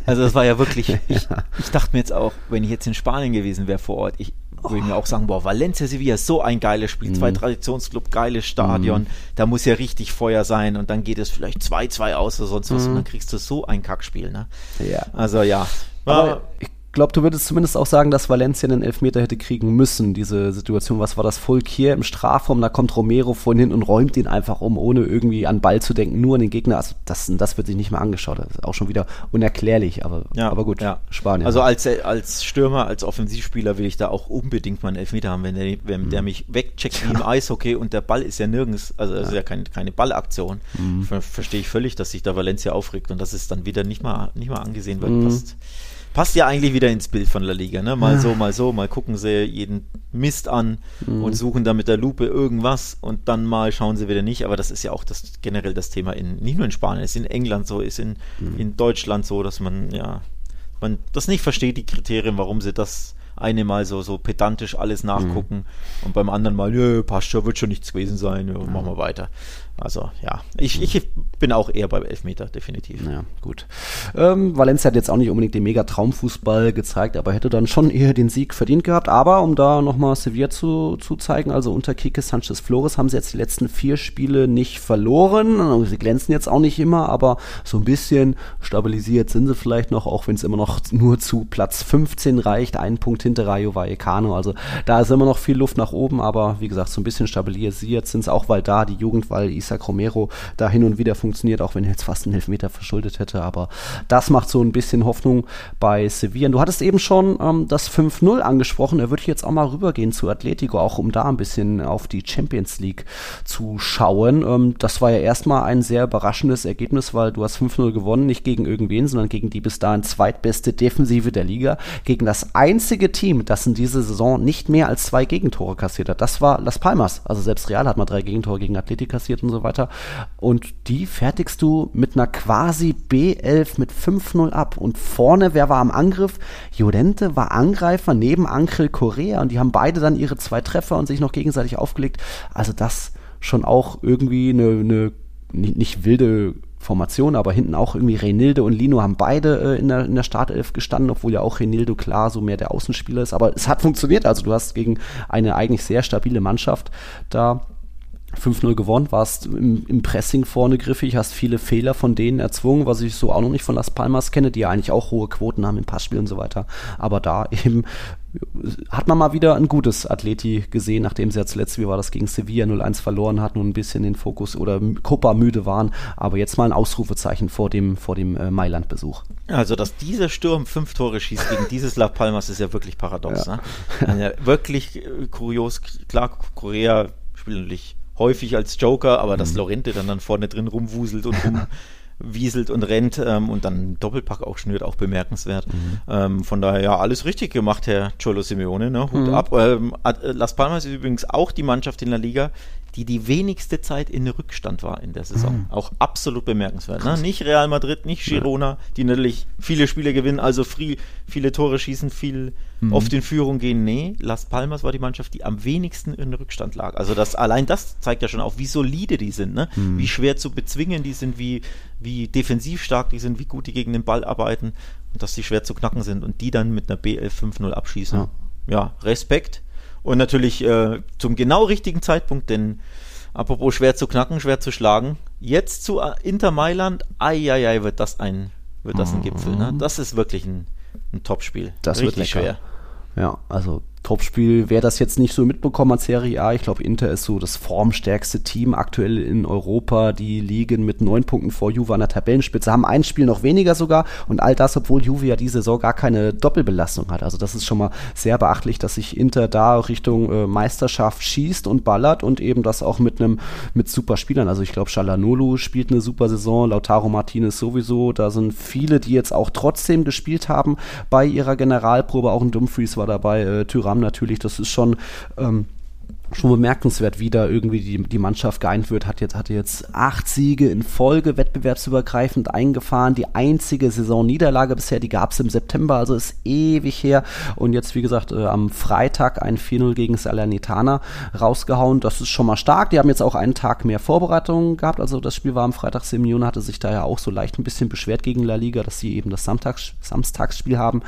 Speaker 3: also das war ja wirklich, ich, ich dachte mir jetzt auch, wenn ich jetzt in Spanien gewesen wäre vor Ort, ich, würde ich mir auch sagen, boah, Valencia Sevilla ist so ein geiles Spiel, mhm. zwei Traditionsclub, geiles Stadion, mhm. da muss ja richtig Feuer sein und dann geht es vielleicht 2-2 aus oder sonst was mhm. und dann kriegst du so ein Kackspiel, ne?
Speaker 2: Ja.
Speaker 3: Also ja.
Speaker 2: Aber ich glaube, du würdest zumindest auch sagen, dass Valencia einen Elfmeter hätte kriegen müssen, diese Situation. Was war das? Volk hier im Strafraum, da kommt Romero von hin und räumt ihn einfach um, ohne irgendwie an Ball zu denken, nur an den Gegner. Also das, das wird sich nicht mehr angeschaut. Das ist auch schon wieder unerklärlich, aber,
Speaker 3: ja,
Speaker 2: aber gut,
Speaker 3: ja. Spanien. Also als, als Stürmer, als Offensivspieler will ich da auch unbedingt mal einen Elfmeter haben, wenn der, wenn mhm. der mich wegcheckt wie im Eishockey und der Ball ist ja nirgends, also das ist ja keine, keine Ballaktion. Mhm. Ver verstehe ich völlig, dass sich da Valencia aufregt und das ist dann wieder nicht mal, nicht mal angesehen wird. Mhm. Passt passt ja eigentlich wieder ins Bild von La Liga, ne? Mal so, mal so, mal gucken sie jeden Mist an mhm. und suchen da mit der Lupe irgendwas und dann mal schauen sie wieder nicht. Aber das ist ja auch das generell das Thema in nicht nur in Spanien, ist in England so, ist in, mhm. in Deutschland so, dass man ja man das nicht versteht, die Kriterien, warum sie das eine Mal so, so pedantisch alles nachgucken mhm. und beim anderen Mal, ja, passt schon, wird schon nichts gewesen sein, ja, machen wir weiter. Also ja, ich, ich bin auch eher beim Elfmeter, definitiv.
Speaker 2: Ja, gut. Ähm, Valencia hat jetzt auch nicht unbedingt den mega Traumfußball gezeigt, aber hätte dann schon eher den Sieg verdient gehabt. Aber um da nochmal Sevilla zu, zu zeigen, also unter Kike Sanchez Flores haben sie jetzt die letzten vier Spiele nicht verloren. Sie glänzen jetzt auch nicht immer, aber so ein bisschen stabilisiert sind sie vielleicht noch, auch wenn es immer noch nur zu Platz 15 reicht. Ein Punkt hinter Rayo Vallecano. Also da ist immer noch viel Luft nach oben, aber wie gesagt, so ein bisschen stabilisiert sind es auch, weil da die Jugend, weil Isaac Romero da hin und wieder funktioniert, auch wenn er jetzt fast einen Elfmeter verschuldet hätte. Aber das macht so ein bisschen Hoffnung bei Sevilla. Du hattest eben schon ähm, das 5-0 angesprochen. Da würde ich jetzt auch mal rübergehen zu Atletico, auch um da ein bisschen auf die Champions League zu schauen. Ähm, das war ja erstmal ein sehr überraschendes Ergebnis, weil du hast 5-0 gewonnen, nicht gegen irgendwen, sondern gegen die bis dahin zweitbeste Defensive der Liga, gegen das einzige Team, das in dieser Saison nicht mehr als zwei Gegentore kassiert hat. Das war Las Palmas. Also selbst Real hat mal drei Gegentore gegen Atletico kassiert und so weiter. Und die fertigst du mit einer quasi B11 mit 5-0 ab. Und vorne, wer war am Angriff? Llorente war Angreifer neben Ankril Korea und die haben beide dann ihre zwei Treffer und sich noch gegenseitig aufgelegt. Also das schon auch irgendwie eine, eine nicht, wilde Formation, aber hinten auch irgendwie Renilde und Lino haben beide äh, in, der, in der Startelf gestanden, obwohl ja auch Renildo klar so mehr der Außenspieler ist. Aber es hat funktioniert. Also du hast gegen eine eigentlich sehr stabile Mannschaft da 5-0 gewonnen, warst im, im, Pressing vorne griffig, hast viele Fehler von denen erzwungen, was ich so auch noch nicht von Las Palmas kenne, die ja eigentlich auch hohe Quoten haben im Passspiel und so weiter. Aber da eben hat man mal wieder ein gutes Atleti gesehen, nachdem sie ja zuletzt, wie war das, gegen Sevilla 0-1 verloren hatten und ein bisschen den Fokus oder Copa müde waren. Aber jetzt mal ein Ausrufezeichen vor dem, vor dem äh, Mailand-Besuch.
Speaker 3: Also, dass dieser Sturm fünf Tore schießt gegen dieses Las Palmas, ist ja wirklich paradox. Ja. Ne? Also, wirklich äh, kurios. Klar, Korea spielt natürlich häufig als Joker, aber mhm. dass Lorente dann, dann vorne drin rumwuselt und rumwieselt und rennt ähm, und dann Doppelpack auch schnürt, auch bemerkenswert. Mhm. Ähm, von daher ja, alles richtig gemacht, Herr Cholo Simeone, ne? Hut mhm. ab. Ähm, äh, Las Palmas ist übrigens auch die Mannschaft in der Liga, die die wenigste Zeit in Rückstand war in der Saison. Mhm. Auch absolut bemerkenswert. Ne? Nicht Real Madrid, nicht Girona, die natürlich viele Spiele gewinnen, also viel, viele Tore schießen, viel mhm. oft in Führung gehen. Nee, Las Palmas war die Mannschaft, die am wenigsten in Rückstand lag. Also das, allein das zeigt ja schon auch, wie solide die sind, ne? Mhm. wie schwer zu bezwingen die sind, wie, wie defensiv stark die sind, wie gut die gegen den Ball arbeiten und dass die schwer zu knacken sind und die dann mit einer BL 5-0 abschießen. Ja. ja, Respekt. Und natürlich äh, zum genau richtigen Zeitpunkt, denn apropos schwer zu knacken, schwer zu schlagen, jetzt zu äh, Inter Mailand, ai, wird das ein, wird das ein Gipfel. Ne? Mhm. Das ist wirklich ein, ein Topspiel.
Speaker 2: Das Richtig wird schwer. Ja, also Topspiel, wer das jetzt nicht so mitbekommen hat, Serie A, ich glaube, Inter ist so das formstärkste Team aktuell in Europa. Die liegen mit neun Punkten vor Juve an der Tabellenspitze, haben ein Spiel noch weniger sogar und all das, obwohl Juve ja diese Saison gar keine Doppelbelastung hat. Also das ist schon mal sehr beachtlich, dass sich Inter da Richtung äh, Meisterschaft schießt und ballert und eben das auch mit einem mit super Spielern. Also ich glaube, Shalanolu spielt eine super Saison, Lautaro Martinez sowieso. Da sind viele, die jetzt auch trotzdem gespielt haben bei ihrer Generalprobe. Auch ein Dumfries war dabei, äh, Tyram Namen natürlich, das ist schon ähm, schon bemerkenswert, wie da irgendwie die, die Mannschaft geeint wird. Hat jetzt, hatte jetzt acht Siege in Folge wettbewerbsübergreifend eingefahren. Die einzige Saisonniederlage bisher, die gab es im September, also ist ewig her. Und jetzt, wie gesagt, äh, am Freitag ein 4-0 gegen Salernitana rausgehauen. Das ist schon mal stark. Die haben jetzt auch einen Tag mehr Vorbereitung gehabt. Also das Spiel war am Freitag. Simeone hatte sich da ja auch so leicht ein bisschen beschwert gegen La Liga, dass sie eben das Samstags Samstagsspiel haben.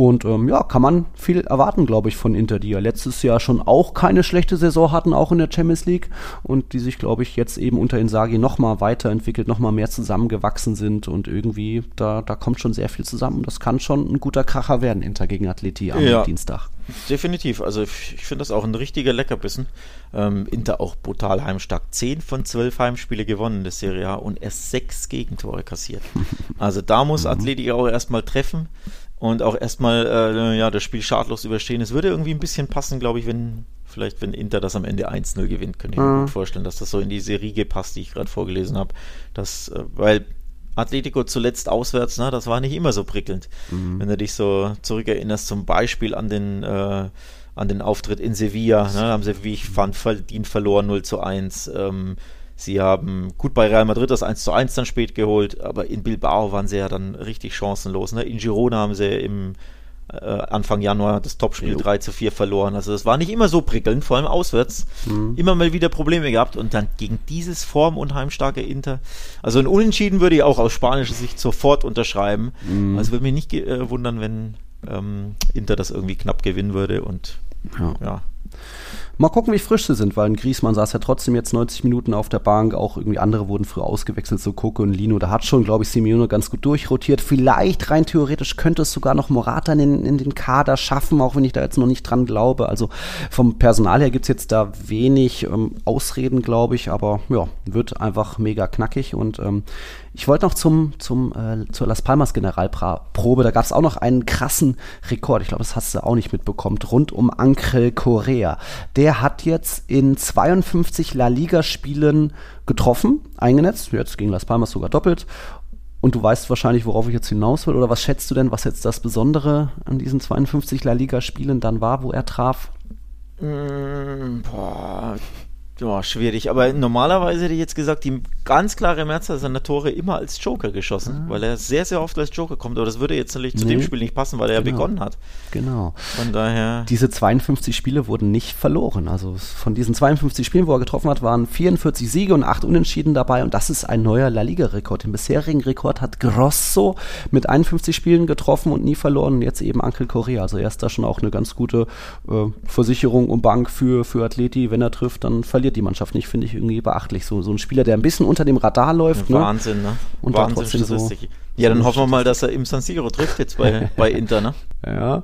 Speaker 2: Und ähm, ja, kann man viel erwarten, glaube ich, von Inter, die ja letztes Jahr schon auch keine schlechte Saison hatten, auch in der Champions League. Und die sich, glaube ich, jetzt eben unter Insagi nochmal weiterentwickelt, nochmal mehr zusammengewachsen sind. Und irgendwie, da, da kommt schon sehr viel zusammen. Das kann schon ein guter Kracher werden, Inter gegen Atleti am ja, Dienstag.
Speaker 3: Definitiv. Also ich, finde das auch ein richtiger Leckerbissen. Ähm, Inter auch brutal heimstark. Zehn von zwölf Heimspiele gewonnen in der Serie A und erst sechs Gegentore kassiert. Also da muss mhm. Atleti auch erstmal treffen und auch erstmal äh, ja, das Spiel schadlos überstehen. Es würde irgendwie ein bisschen passen, glaube ich, wenn vielleicht wenn Inter das am Ende 1-0 gewinnt, könnte ich mir mhm. gut vorstellen, dass das so in diese Riege passt, die ich gerade vorgelesen habe. Das, äh, weil Atletico zuletzt auswärts, ne, das war nicht immer so prickelnd. Mhm. Wenn du dich so zurückerinnerst, zum Beispiel an den äh, an den Auftritt in Sevilla, ne, haben sie, wie ich fand, verdient verloren 0 zu 1. Ähm, Sie haben gut bei Real Madrid das 1 zu 1 dann spät geholt, aber in Bilbao waren sie ja dann richtig chancenlos. Ne? In Girona haben sie im äh, Anfang Januar das Topspiel jo. 3 zu 4 verloren. Also das war nicht immer so prickelnd, vor allem auswärts. Mhm. Immer mal wieder Probleme gehabt und dann gegen dieses form- und heimstarke Inter. Also ein Unentschieden würde ich auch aus spanischer Sicht sofort unterschreiben. Mhm. Also würde mich nicht äh, wundern, wenn ähm, Inter das irgendwie knapp gewinnen würde und ja. ja.
Speaker 2: Mal gucken, wie frisch sie sind, weil ein Griesmann saß ja trotzdem jetzt 90 Minuten auf der Bank. Auch irgendwie andere wurden früh ausgewechselt, so Coco und Lino. Da hat schon, glaube ich, Simeone ganz gut durchrotiert. Vielleicht rein theoretisch könnte es sogar noch Morata in, in den Kader schaffen, auch wenn ich da jetzt noch nicht dran glaube. Also vom Personal her gibt es jetzt da wenig ähm, Ausreden, glaube ich. Aber ja, wird einfach mega knackig und ähm, ich wollte noch zum, zum, äh, zur Las Palmas Generalprobe, da gab es auch noch einen krassen Rekord, ich glaube, das hast du auch nicht mitbekommen, rund um Ankrel Correa. Der hat jetzt in 52 La Liga-Spielen getroffen, eingenetzt, jetzt gegen Las Palmas sogar doppelt. Und du weißt wahrscheinlich, worauf ich jetzt hinaus will, oder was schätzt du denn, was jetzt das Besondere an diesen 52 La Liga-Spielen dann war, wo er traf?
Speaker 3: Mm, boah, ja, schwierig. Aber normalerweise hätte ich jetzt gesagt, die ganz klare Mehrzahl seiner Tore immer als Joker geschossen, ah. weil er sehr, sehr oft als Joker kommt. Aber das würde jetzt natürlich zu nee. dem Spiel nicht passen, weil er genau. ja begonnen hat.
Speaker 2: Genau. Von daher. Diese 52 Spiele wurden nicht verloren. Also von diesen 52 Spielen, wo er getroffen hat, waren 44 Siege und 8 Unentschieden dabei. Und das ist ein neuer La Liga-Rekord. Den bisherigen Rekord hat Grosso mit 51 Spielen getroffen und nie verloren. Und jetzt eben Ankel Correa. Also er ist da schon auch eine ganz gute äh, Versicherung und Bank für, für Atleti. Wenn er trifft, dann verliert verliert die Mannschaft nicht, finde ich irgendwie beachtlich. So, so ein Spieler, der ein bisschen unter dem Radar läuft.
Speaker 3: Ne? Wahnsinn, ne? Und Wahnsinn so Ja, dann hoffen wir mal, dass er im San Siro trifft jetzt bei, bei Inter, ne?
Speaker 2: Ja.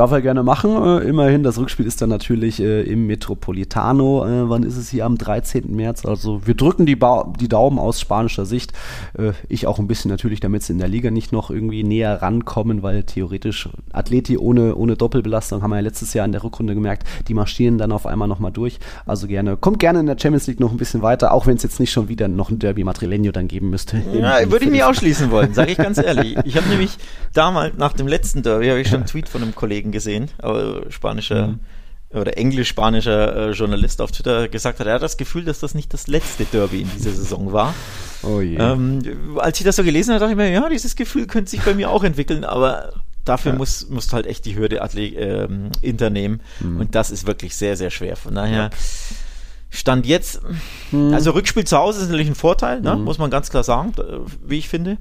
Speaker 2: Darf er gerne machen. Äh, immerhin, das Rückspiel ist dann natürlich äh, im Metropolitano. Äh, wann ist es hier? Am 13. März. Also wir drücken die, ba die Daumen aus spanischer Sicht. Äh, ich auch ein bisschen natürlich, damit sie in der Liga nicht noch irgendwie näher rankommen, weil theoretisch Athleti ohne, ohne Doppelbelastung haben wir ja letztes Jahr in der Rückrunde gemerkt, die marschieren dann auf einmal nochmal durch. Also gerne, kommt gerne in der Champions League noch ein bisschen weiter, auch wenn es jetzt nicht schon wieder noch ein Derby Madrileño dann geben müsste.
Speaker 3: Ja, würde ich nicht ausschließen wollen, sage ich ganz ehrlich. Ich habe nämlich damals nach dem letzten Derby, habe ich schon einen Tweet von einem Kollegen gesehen, aber spanischer mhm. oder englisch-spanischer äh, Journalist auf Twitter gesagt hat, er hat das Gefühl, dass das nicht das letzte Derby in dieser Saison war. Oh je. Ähm, als ich das so gelesen habe, dachte ich mir, ja, dieses Gefühl könnte sich bei mir auch entwickeln, aber dafür ja. muss, musst halt echt die Hürde Atle ähm, Inter nehmen. Mhm. Und das ist wirklich sehr, sehr schwer. Von daher. Ja. Stand jetzt, mhm. also Rückspiel zu Hause ist natürlich ein Vorteil, ne? mhm. muss man ganz klar sagen, wie ich finde.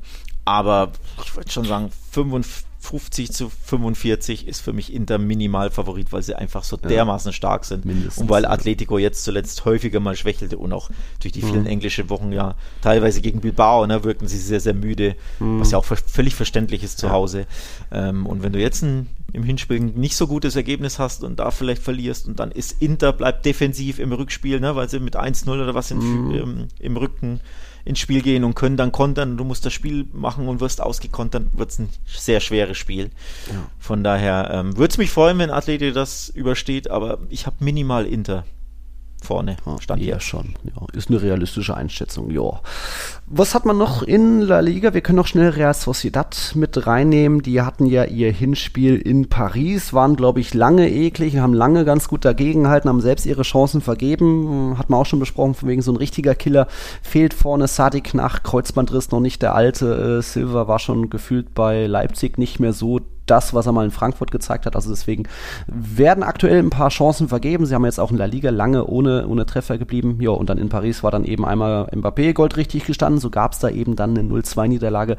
Speaker 3: Aber ich würde schon sagen, 55, 50 zu 45 ist für mich Inter minimal Favorit, weil sie einfach so dermaßen stark sind. Mindestens, und weil Atletico jetzt zuletzt häufiger mal schwächelte und auch durch die vielen mhm. englischen Wochen ja teilweise gegen Bilbao, ne, wirken sie sehr, sehr müde, mhm. was ja auch völlig verständlich ist zu ja. Hause. Ähm, und wenn du jetzt ein, im Hinspiel nicht so gutes Ergebnis hast und da vielleicht verlierst und dann ist Inter, bleibt defensiv im Rückspiel, ne, weil sie mit 1-0 oder was in, mhm. im, im Rücken ins Spiel gehen und können dann kontern. Du musst das Spiel machen und wirst ausgekontert, wird es ein sehr schweres Spiel. Ja. Von daher ähm, würde es mich freuen, wenn Atleti das übersteht, aber ich habe minimal Inter vorne.
Speaker 2: Stand ja, schon. Ja, ist eine realistische Einschätzung, ja. Was hat man noch in La Liga? Wir können noch schnell Real Sociedad mit reinnehmen. Die hatten ja ihr Hinspiel in Paris, waren, glaube ich, lange eklig, haben lange ganz gut dagegengehalten, haben selbst ihre Chancen vergeben. Hat man auch schon besprochen, von wegen so ein richtiger Killer fehlt vorne. Sadik nach Kreuzbandriss noch nicht der alte. Äh, Silva war schon gefühlt bei Leipzig nicht mehr so das, was er mal in Frankfurt gezeigt hat. Also deswegen werden aktuell ein paar Chancen vergeben. Sie haben jetzt auch in La Liga lange ohne, ohne Treffer geblieben. Ja, und dann in Paris war dann eben einmal Mbappé Gold richtig gestanden. So gab es da eben dann eine 0-2-Niederlage.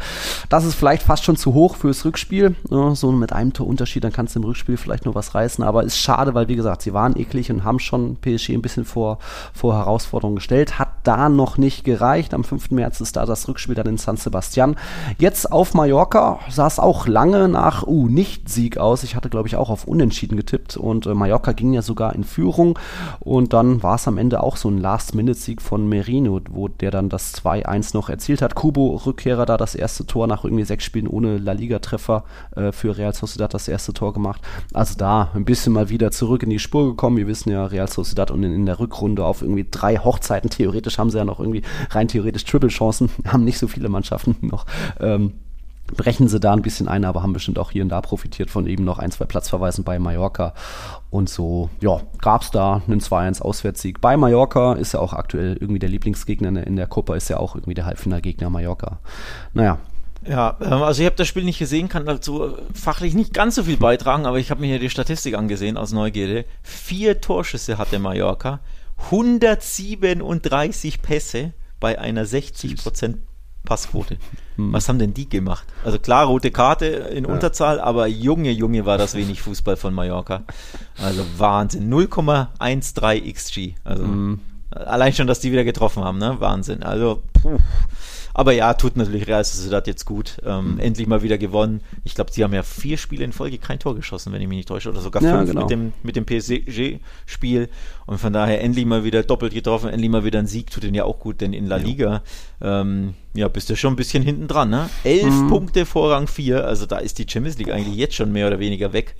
Speaker 2: Das ist vielleicht fast schon zu hoch fürs Rückspiel. Ja, so mit einem Torunterschied, dann kannst du im Rückspiel vielleicht nur was reißen. Aber ist schade, weil wie gesagt, sie waren eklig und haben schon PSG ein bisschen vor, vor Herausforderungen gestellt. Hat da noch nicht gereicht. Am 5. März ist da das Rückspiel dann in San Sebastian. Jetzt auf Mallorca es auch lange nach uh, Nicht-Sieg aus. Ich hatte, glaube ich, auch auf Unentschieden getippt und äh, Mallorca ging ja sogar in Führung und dann war es am Ende auch so ein Last-Minute-Sieg von Merino, wo der dann das 2-1 noch erzielt hat. Kubo Rückkehrer da das erste Tor nach irgendwie sechs Spielen ohne La Liga-Treffer äh, für Real Sociedad das erste Tor gemacht. Also da ein bisschen mal wieder zurück in die Spur gekommen. Wir wissen ja, Real Sociedad und in, in der Rückrunde auf irgendwie drei Hochzeiten theoretisch haben sie ja noch irgendwie rein theoretisch Triple-Chancen, haben nicht so viele Mannschaften noch. Ähm, brechen sie da ein bisschen ein, aber haben bestimmt auch hier und da profitiert von eben noch ein, zwei Platzverweisen bei Mallorca. Und so, ja, gab es da einen 2-1 Auswärtssieg. Bei Mallorca ist ja auch aktuell irgendwie der Lieblingsgegner in der Copa, ist ja auch irgendwie der Halbfinalgegner Mallorca. Naja.
Speaker 3: Ja, ähm, also ich habe das Spiel nicht gesehen, kann dazu fachlich nicht ganz so viel beitragen, aber ich habe mir hier die Statistik angesehen aus Neugierde. Vier Torschüsse hatte Mallorca, 137 Pässe bei einer 60% Passquote. Hm. Was haben denn die gemacht? Also klar, rote Karte in ja. Unterzahl, aber Junge, Junge war das wenig Fußball von Mallorca. Also Wahnsinn. 0,13 XG. Also hm. allein schon, dass die wieder getroffen haben, ne? Wahnsinn. Also, puh. Aber ja, tut natürlich Real Sociedad jetzt gut. Ähm, mhm. Endlich mal wieder gewonnen. Ich glaube, sie haben ja vier Spiele in Folge kein Tor geschossen, wenn ich mich nicht täusche. Oder sogar ja, fünf genau. mit dem, mit dem PSG-Spiel. Und von daher endlich mal wieder doppelt getroffen, endlich mal wieder ein Sieg. Tut ihnen ja auch gut, denn in La Liga ähm, ja, bist du schon ein bisschen hinten dran. Ne? Elf mhm. Punkte vor Rang 4. Also da ist die Champions League eigentlich jetzt schon mehr oder weniger weg.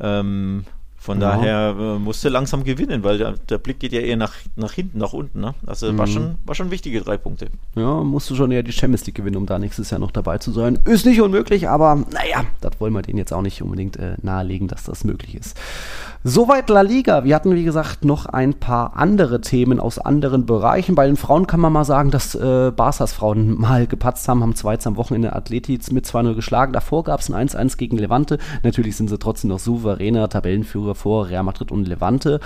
Speaker 3: Ähm, von ja. daher äh, musste langsam gewinnen, weil der, der, Blick geht ja eher nach, nach hinten, nach unten. Ne? Also mhm. war, schon, war schon wichtige drei Punkte.
Speaker 2: Ja, musst du schon eher die Champions League gewinnen, um da nächstes Jahr noch dabei zu sein. Ist nicht unmöglich, aber naja, das wollen wir denen jetzt auch nicht unbedingt äh, nahelegen, dass das möglich ist. Soweit La Liga. Wir hatten, wie gesagt, noch ein paar andere Themen aus anderen Bereichen. Bei den Frauen kann man mal sagen, dass äh, Barca's Frauen mal gepatzt haben, haben 2 am Wochenende Athletics mit 2-0 geschlagen. Davor gab es ein 1-1 gegen Levante. Natürlich sind sie trotzdem noch souveräner Tabellenführer vor Real Madrid und Levante.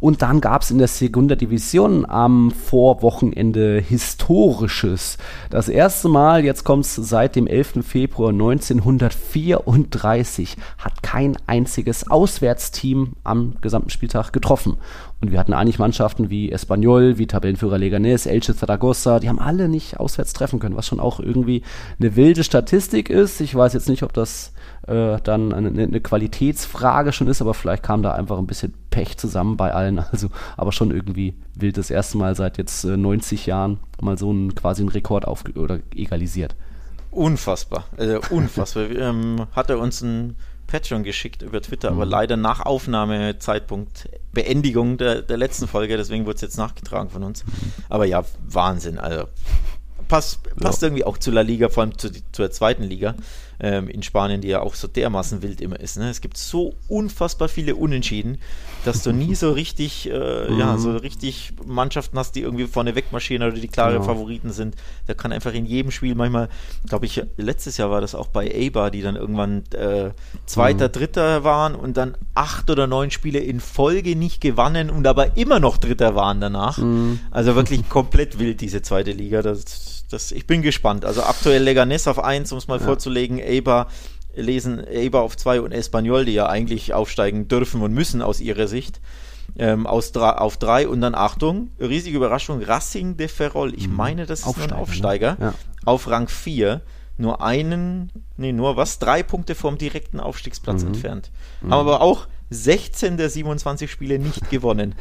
Speaker 2: Und dann gab es in der Segunda Division am Vorwochenende Historisches. Das erste Mal, jetzt kommt es seit dem 11. Februar 1934, hat kein einziges Auswärtsteam am gesamten Spieltag getroffen. Und wir hatten eigentlich Mannschaften wie Espanyol, wie Tabellenführer Leganés, Elche Zaragoza, die haben alle nicht auswärts treffen können, was schon auch irgendwie eine wilde Statistik ist. Ich weiß jetzt nicht, ob das äh, dann eine, eine, Qualitätsfrage schon ist, aber vielleicht kam da einfach ein bisschen Pech zusammen bei allen. Also, aber schon irgendwie wild das erste Mal seit jetzt äh, 90 Jahren mal so einen quasi einen Rekord auf oder egalisiert.
Speaker 3: Unfassbar, also unfassbar. ähm, hat er uns ein Patreon geschickt über Twitter, mhm. aber leider nach Aufnahmezeitpunkt Beendigung der, der letzten Folge, deswegen wurde es jetzt nachgetragen von uns. Aber ja, Wahnsinn, also passt, passt ja. irgendwie auch zu La Liga, vor allem zu, zur zweiten Liga ähm, in Spanien, die ja auch so dermaßen wild immer ist. Ne? Es gibt so unfassbar viele Unentschieden, dass du nie so richtig, äh, mhm. ja, so richtig Mannschaften hast, die irgendwie vorne wegmarschieren oder die klare genau. Favoriten sind. Da kann einfach in jedem Spiel manchmal, glaube ich, letztes Jahr war das auch bei Eibar, die dann irgendwann äh, Zweiter, mhm. Dritter waren und dann acht oder neun Spiele in Folge nicht gewannen und aber immer noch Dritter waren danach. Mhm. Also wirklich komplett wild, diese zweite Liga. Das das, ich bin gespannt. Also aktuell Leganes auf 1, um es mal ja. vorzulegen, Eibar lesen Eibar auf 2 und Espanyol, die ja eigentlich aufsteigen dürfen und müssen aus ihrer Sicht. Ähm, aus auf 3 und dann Achtung, riesige Überraschung, Racing de Ferrol. Ich mhm. meine, das ist Aufsteiger, ein Aufsteiger. Ne? Ja. Auf Rang 4 nur einen, nee, nur was, drei Punkte vom direkten Aufstiegsplatz mhm. entfernt. Mhm. Aber auch 16 der 27 Spiele nicht gewonnen.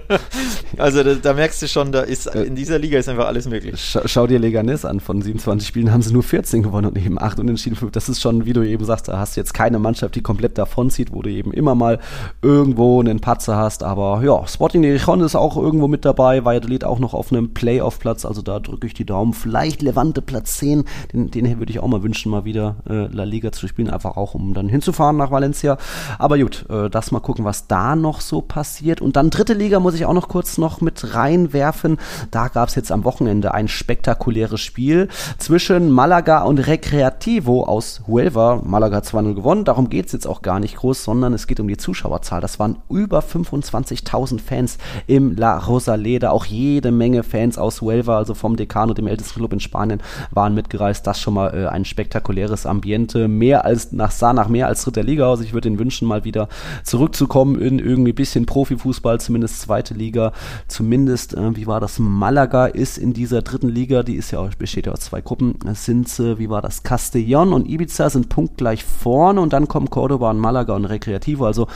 Speaker 3: also da, da, merkst du schon, da ist in dieser Liga ist einfach alles möglich.
Speaker 2: Schau, schau dir Leganes an, von 27 Spielen haben sie nur 14 gewonnen und eben 8 unentschieden. Das ist schon, wie du eben sagst, da hast du jetzt keine Mannschaft, die komplett davonzieht, wo du eben immer mal irgendwo einen Patzer hast. Aber ja, Sporting Gijón ist auch irgendwo mit dabei, Valladolid auch noch auf einem Playoff-Platz, also da drücke ich die Daumen. Vielleicht Levante Platz 10, den, den würde ich auch mal wünschen, mal wieder äh, La Liga zu spielen, einfach auch um dann hinzufahren nach Valencia. Aber gut, gut, äh, das mal gucken, was da noch so passiert. Und dann dritte Liga muss ich auch noch kurz noch mit reinwerfen. Da gab es jetzt am Wochenende ein spektakuläres Spiel zwischen Malaga und Recreativo aus Huelva. Malaga 2-0 gewonnen, darum geht es jetzt auch gar nicht groß, sondern es geht um die Zuschauerzahl. Das waren über 25.000 Fans im La Rosaleda. Auch jede Menge Fans aus Huelva, also vom Decano, dem ältesten Club in Spanien, waren mitgereist. Das schon mal äh, ein spektakuläres Ambiente. Mehr als nach sah nach mehr als dritter Liga aus. Ich würde den wünschen, mal wieder zurückzukommen in irgendwie ein bisschen Profifußball, zumindest zweite Liga. Zumindest, äh, wie war das? Malaga ist in dieser dritten Liga, die ist ja auch, besteht ja aus zwei Gruppen. Sind, äh, wie war das? Castellón und Ibiza sind punktgleich vorne und dann kommen Cordoba und Malaga und Recreativo. Also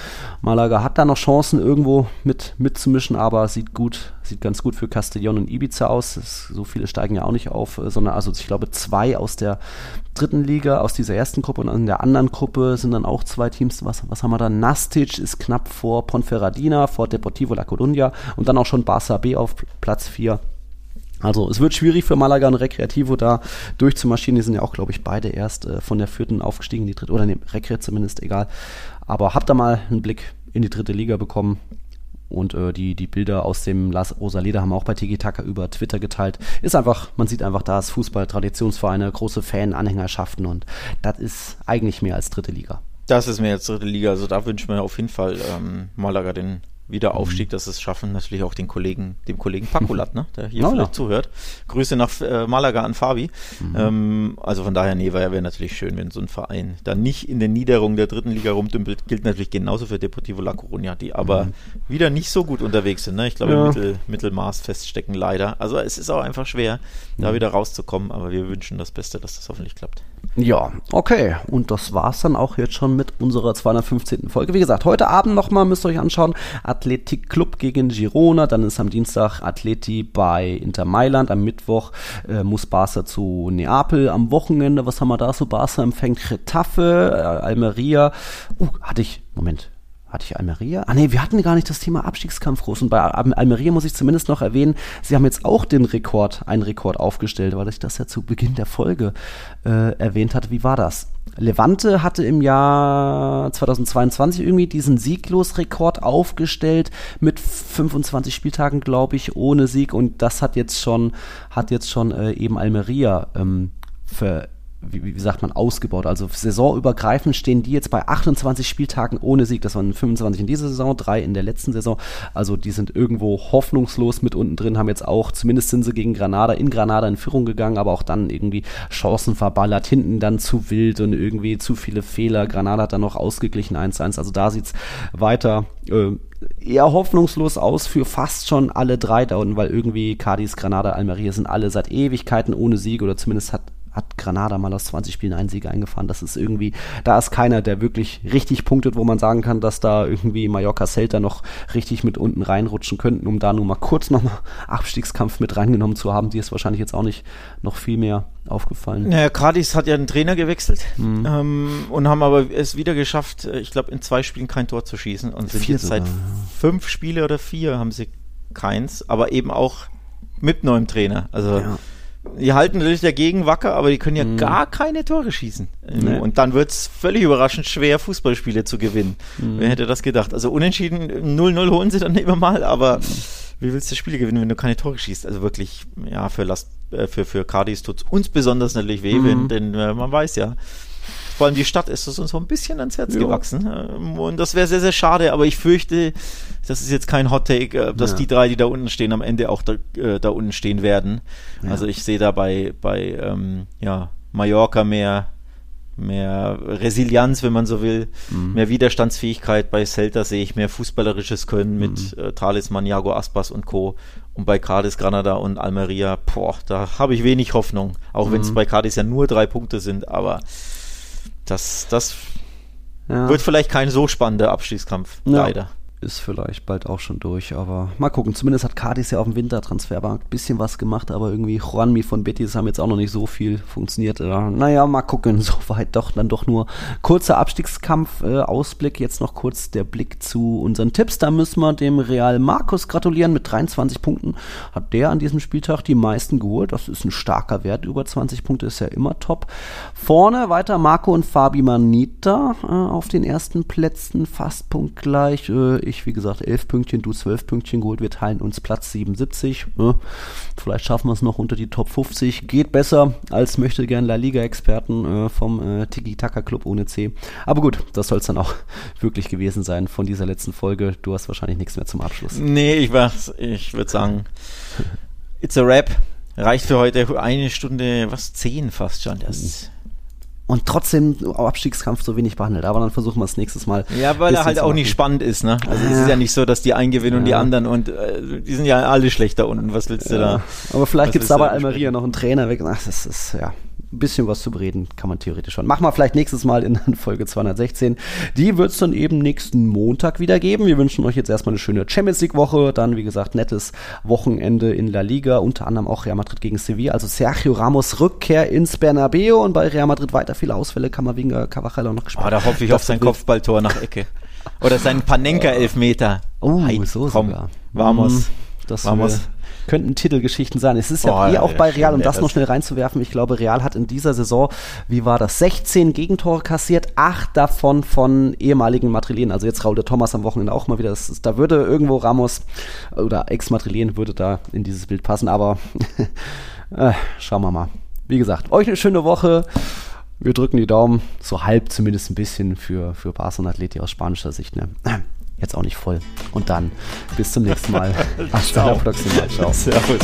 Speaker 2: Malaga hat da noch Chancen irgendwo mit mitzumischen, aber sieht gut, sieht ganz gut für Castellón und Ibiza aus. Das, so viele steigen ja auch nicht auf, äh, sondern also ich glaube zwei aus der dritten Liga, aus dieser ersten Gruppe und in der anderen Gruppe sind dann auch zwei Teams. Was, was haben wir da? Nastic ist knapp vor Ponferradina, vor Deportivo La Coruña und dann auch schon Barça B auf Platz 4. Also es wird schwierig für Malaga und Recreativo da durchzumarschieren. Die sind ja auch, glaube ich, beide erst äh, von der vierten aufgestiegen, die dritte, oder ne, Recre zumindest, egal. Aber habt da mal einen Blick in die dritte Liga bekommen. Und äh, die, die Bilder aus dem Las Rosaleda haben wir auch bei Tiki Taka über Twitter geteilt. Ist einfach, man sieht einfach, da ist Fußball, Traditionsvereine, große Fan-Anhängerschaften und das ist eigentlich mehr als dritte Liga.
Speaker 3: Das ist mehr als dritte Liga. Also da wünschen wir auf jeden Fall ähm, Malaga den Wiederaufstieg, mhm. dass es schaffen, natürlich auch den Kollegen, dem Kollegen Pakulat, ne, der hier vielleicht ja. zuhört. Grüße nach äh, Malaga an Fabi. Mhm. Ähm, also von daher, nee, wäre wär natürlich schön, wenn so ein Verein dann nicht in den Niederungen der dritten Liga rumdümpelt. Gilt natürlich genauso für Deportivo La Coruña, die aber mhm. wieder nicht so gut unterwegs sind. Ne? Ich glaube, ja. Mittel, Mittelmaß feststecken leider. Also es ist auch einfach schwer, da mhm. wieder rauszukommen, aber wir wünschen das Beste, dass das hoffentlich klappt.
Speaker 2: Ja, okay. Und das war's dann auch jetzt schon mit unserer 215. Folge. Wie gesagt, heute Abend nochmal müsst ihr euch anschauen. Athletic Club gegen Girona. Dann ist am Dienstag Atleti bei Inter Mailand. Am Mittwoch äh, muss Barca zu Neapel. Am Wochenende, was haben wir da so? Barca empfängt Retafe, äh, Almeria. Uh, hatte ich, Moment, hatte ich Almeria? Ah nee, wir hatten gar nicht das Thema Abstiegskampf groß. Und bei Almeria muss ich zumindest noch erwähnen, sie haben jetzt auch den Rekord, einen Rekord aufgestellt, weil ich das ja zu Beginn der Folge äh, erwähnt hatte. Wie war das? Levante hatte im Jahr 2022 irgendwie diesen Sieglosrekord aufgestellt mit 25 Spieltagen, glaube ich, ohne Sieg und das hat jetzt schon hat jetzt schon äh, eben Almeria ähm, ver wie, wie, sagt man, ausgebaut. Also saisonübergreifend stehen die jetzt bei 28 Spieltagen ohne Sieg. Das waren 25 in dieser Saison, drei in der letzten Saison. Also die sind irgendwo hoffnungslos mit unten drin, haben jetzt auch, zumindest sind sie gegen Granada, in Granada in Führung gegangen, aber auch dann irgendwie Chancen verballert, hinten dann zu wild und irgendwie zu viele Fehler. Granada hat dann noch ausgeglichen 1-1. Also da sieht es weiter äh, eher hoffnungslos aus für fast schon alle drei da unten, weil irgendwie Cadiz, Granada, Almeria sind alle seit Ewigkeiten ohne Sieg oder zumindest hat hat Granada mal aus 20 Spielen einen Sieg eingefahren. Das ist irgendwie, da ist keiner, der wirklich richtig punktet, wo man sagen kann, dass da irgendwie Mallorca Celta noch richtig mit unten reinrutschen könnten, um da nur mal kurz nochmal Abstiegskampf mit reingenommen zu haben. Die ist wahrscheinlich jetzt auch nicht noch viel mehr aufgefallen.
Speaker 3: Naja, Cadiz hat ja den Trainer gewechselt mhm. ähm, und haben aber es wieder geschafft, äh, ich glaube, in zwei Spielen kein Tor zu schießen und sind vier jetzt sogar. seit fünf Spiele oder vier haben sie keins, aber eben auch mit neuem Trainer. Also ja die halten natürlich dagegen wacker, aber die können ja mhm. gar keine Tore schießen. Nee. Und dann wird es völlig überraschend schwer, Fußballspiele zu gewinnen. Mhm. Wer hätte das gedacht? Also unentschieden 0-0 holen sie dann immer mal, aber wie willst du Spiele gewinnen, wenn du keine Tore schießt? Also wirklich, ja, für Last, äh, für, für Cardis tut es uns besonders natürlich weh, mhm. denn äh, man weiß ja, vor allem die Stadt ist uns so ein bisschen ans Herz jo. gewachsen. Ähm, und das wäre sehr, sehr schade, aber ich fürchte, das ist jetzt kein Hot Take, äh, dass ja. die drei, die da unten stehen, am Ende auch da, äh, da unten stehen werden. Ja. Also ich sehe da bei, bei ähm, ja, Mallorca mehr, mehr Resilienz, wenn man so will, mhm. mehr Widerstandsfähigkeit. Bei Celta sehe ich mehr fußballerisches Können mit mhm. äh, Talisman, Jago Aspas und Co. Und bei Cadiz, Granada und Almeria, boah, da habe ich wenig Hoffnung. Auch mhm. wenn es bei Cadiz ja nur drei Punkte sind, aber das, das ja. wird vielleicht kein so spannender Abstiegskampf, ja. leider
Speaker 2: ist vielleicht bald auch schon durch, aber mal gucken. Zumindest hat Cardis ja auf dem Wintertransfermarkt ein bisschen was gemacht, aber irgendwie Juanmi von Betis haben jetzt auch noch nicht so viel funktioniert. Naja, mal gucken. Soweit doch dann doch nur kurzer Abstiegskampf. Äh, Ausblick. Jetzt noch kurz der Blick zu unseren Tipps. Da müssen wir dem Real Markus gratulieren. Mit 23 Punkten hat der an diesem Spieltag die meisten geholt. Das ist ein starker Wert. Über 20 Punkte ist ja immer top. Vorne weiter Marco und Fabi Manita äh, auf den ersten Plätzen. Fast punktgleich. Äh, ich, wie gesagt, 11 Pünktchen, du 12 Pünktchen geholt. Wir teilen uns Platz 77. Ne? Vielleicht schaffen wir es noch unter die Top 50. Geht besser als möchte gern La Liga-Experten äh, vom äh, Tiki-Taka-Club ohne C. Aber gut, das soll es dann auch wirklich gewesen sein von dieser letzten Folge. Du hast wahrscheinlich nichts mehr zum Abschluss.
Speaker 3: Nee, ich, ich würde sagen, it's a rap. Reicht für heute eine Stunde, was, zehn fast schon. Das
Speaker 2: und trotzdem Abstiegskampf so wenig behandelt. Aber dann versuchen wir es nächstes Mal.
Speaker 3: Ja, weil er halt auch nicht spannend ist, ne? Also es ist ja nicht so, dass die einen gewinnen ja. und die anderen und äh, die sind ja alle schlecht da unten. Was willst du ja. da?
Speaker 2: Aber vielleicht gibt es da bei Almeria noch einen Trainer weg. Ach, das ist, ja ein bisschen was zu bereden kann man theoretisch schon. Machen wir vielleicht nächstes Mal in Folge 216. Die wird es dann eben nächsten Montag wieder geben. Wir wünschen euch jetzt erstmal eine schöne Champions League Woche. Dann, wie gesagt, nettes Wochenende in La Liga. Unter anderem auch Real Madrid gegen Sevilla. Also Sergio Ramos Rückkehr ins Bernabeu und bei Real Madrid weiter viele Ausfälle. Kann man wegen Cavachella noch
Speaker 3: gespielt. Oh, da hoffe ich das auf sein Kopfballtor nach Ecke. Oder sein Panenka-Elfmeter.
Speaker 2: Oh, Heim, so komm, sogar.
Speaker 3: Vamos. Mm,
Speaker 2: das Vamos könnten Titelgeschichten sein. Es ist ja oh, eh auch bei Real, um das noch schnell reinzuwerfen, ich glaube, Real hat in dieser Saison, wie war das, 16 Gegentore kassiert, acht davon von ehemaligen Madrilen. Also jetzt Raul de Thomas am Wochenende auch mal wieder. Ist, da würde irgendwo Ramos oder Ex-Madrilen würde da in dieses Bild passen, aber äh, schauen wir mal. Wie gesagt, euch eine schöne Woche. Wir drücken die Daumen, so halb zumindest ein bisschen für, für Barca und Atleti aus spanischer Sicht. Ne? Jetzt auch nicht voll. Und dann bis zum nächsten Mal.
Speaker 3: Hasta la próxima. Ciao. Servus.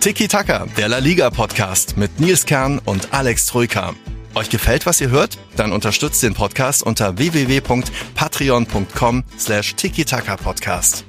Speaker 1: Tiki Taka, der La Liga Podcast mit Nils Kern und Alex Troika. Euch gefällt, was ihr hört? Dann unterstützt den Podcast unter www.patreon.com slash tiki-taka-podcast.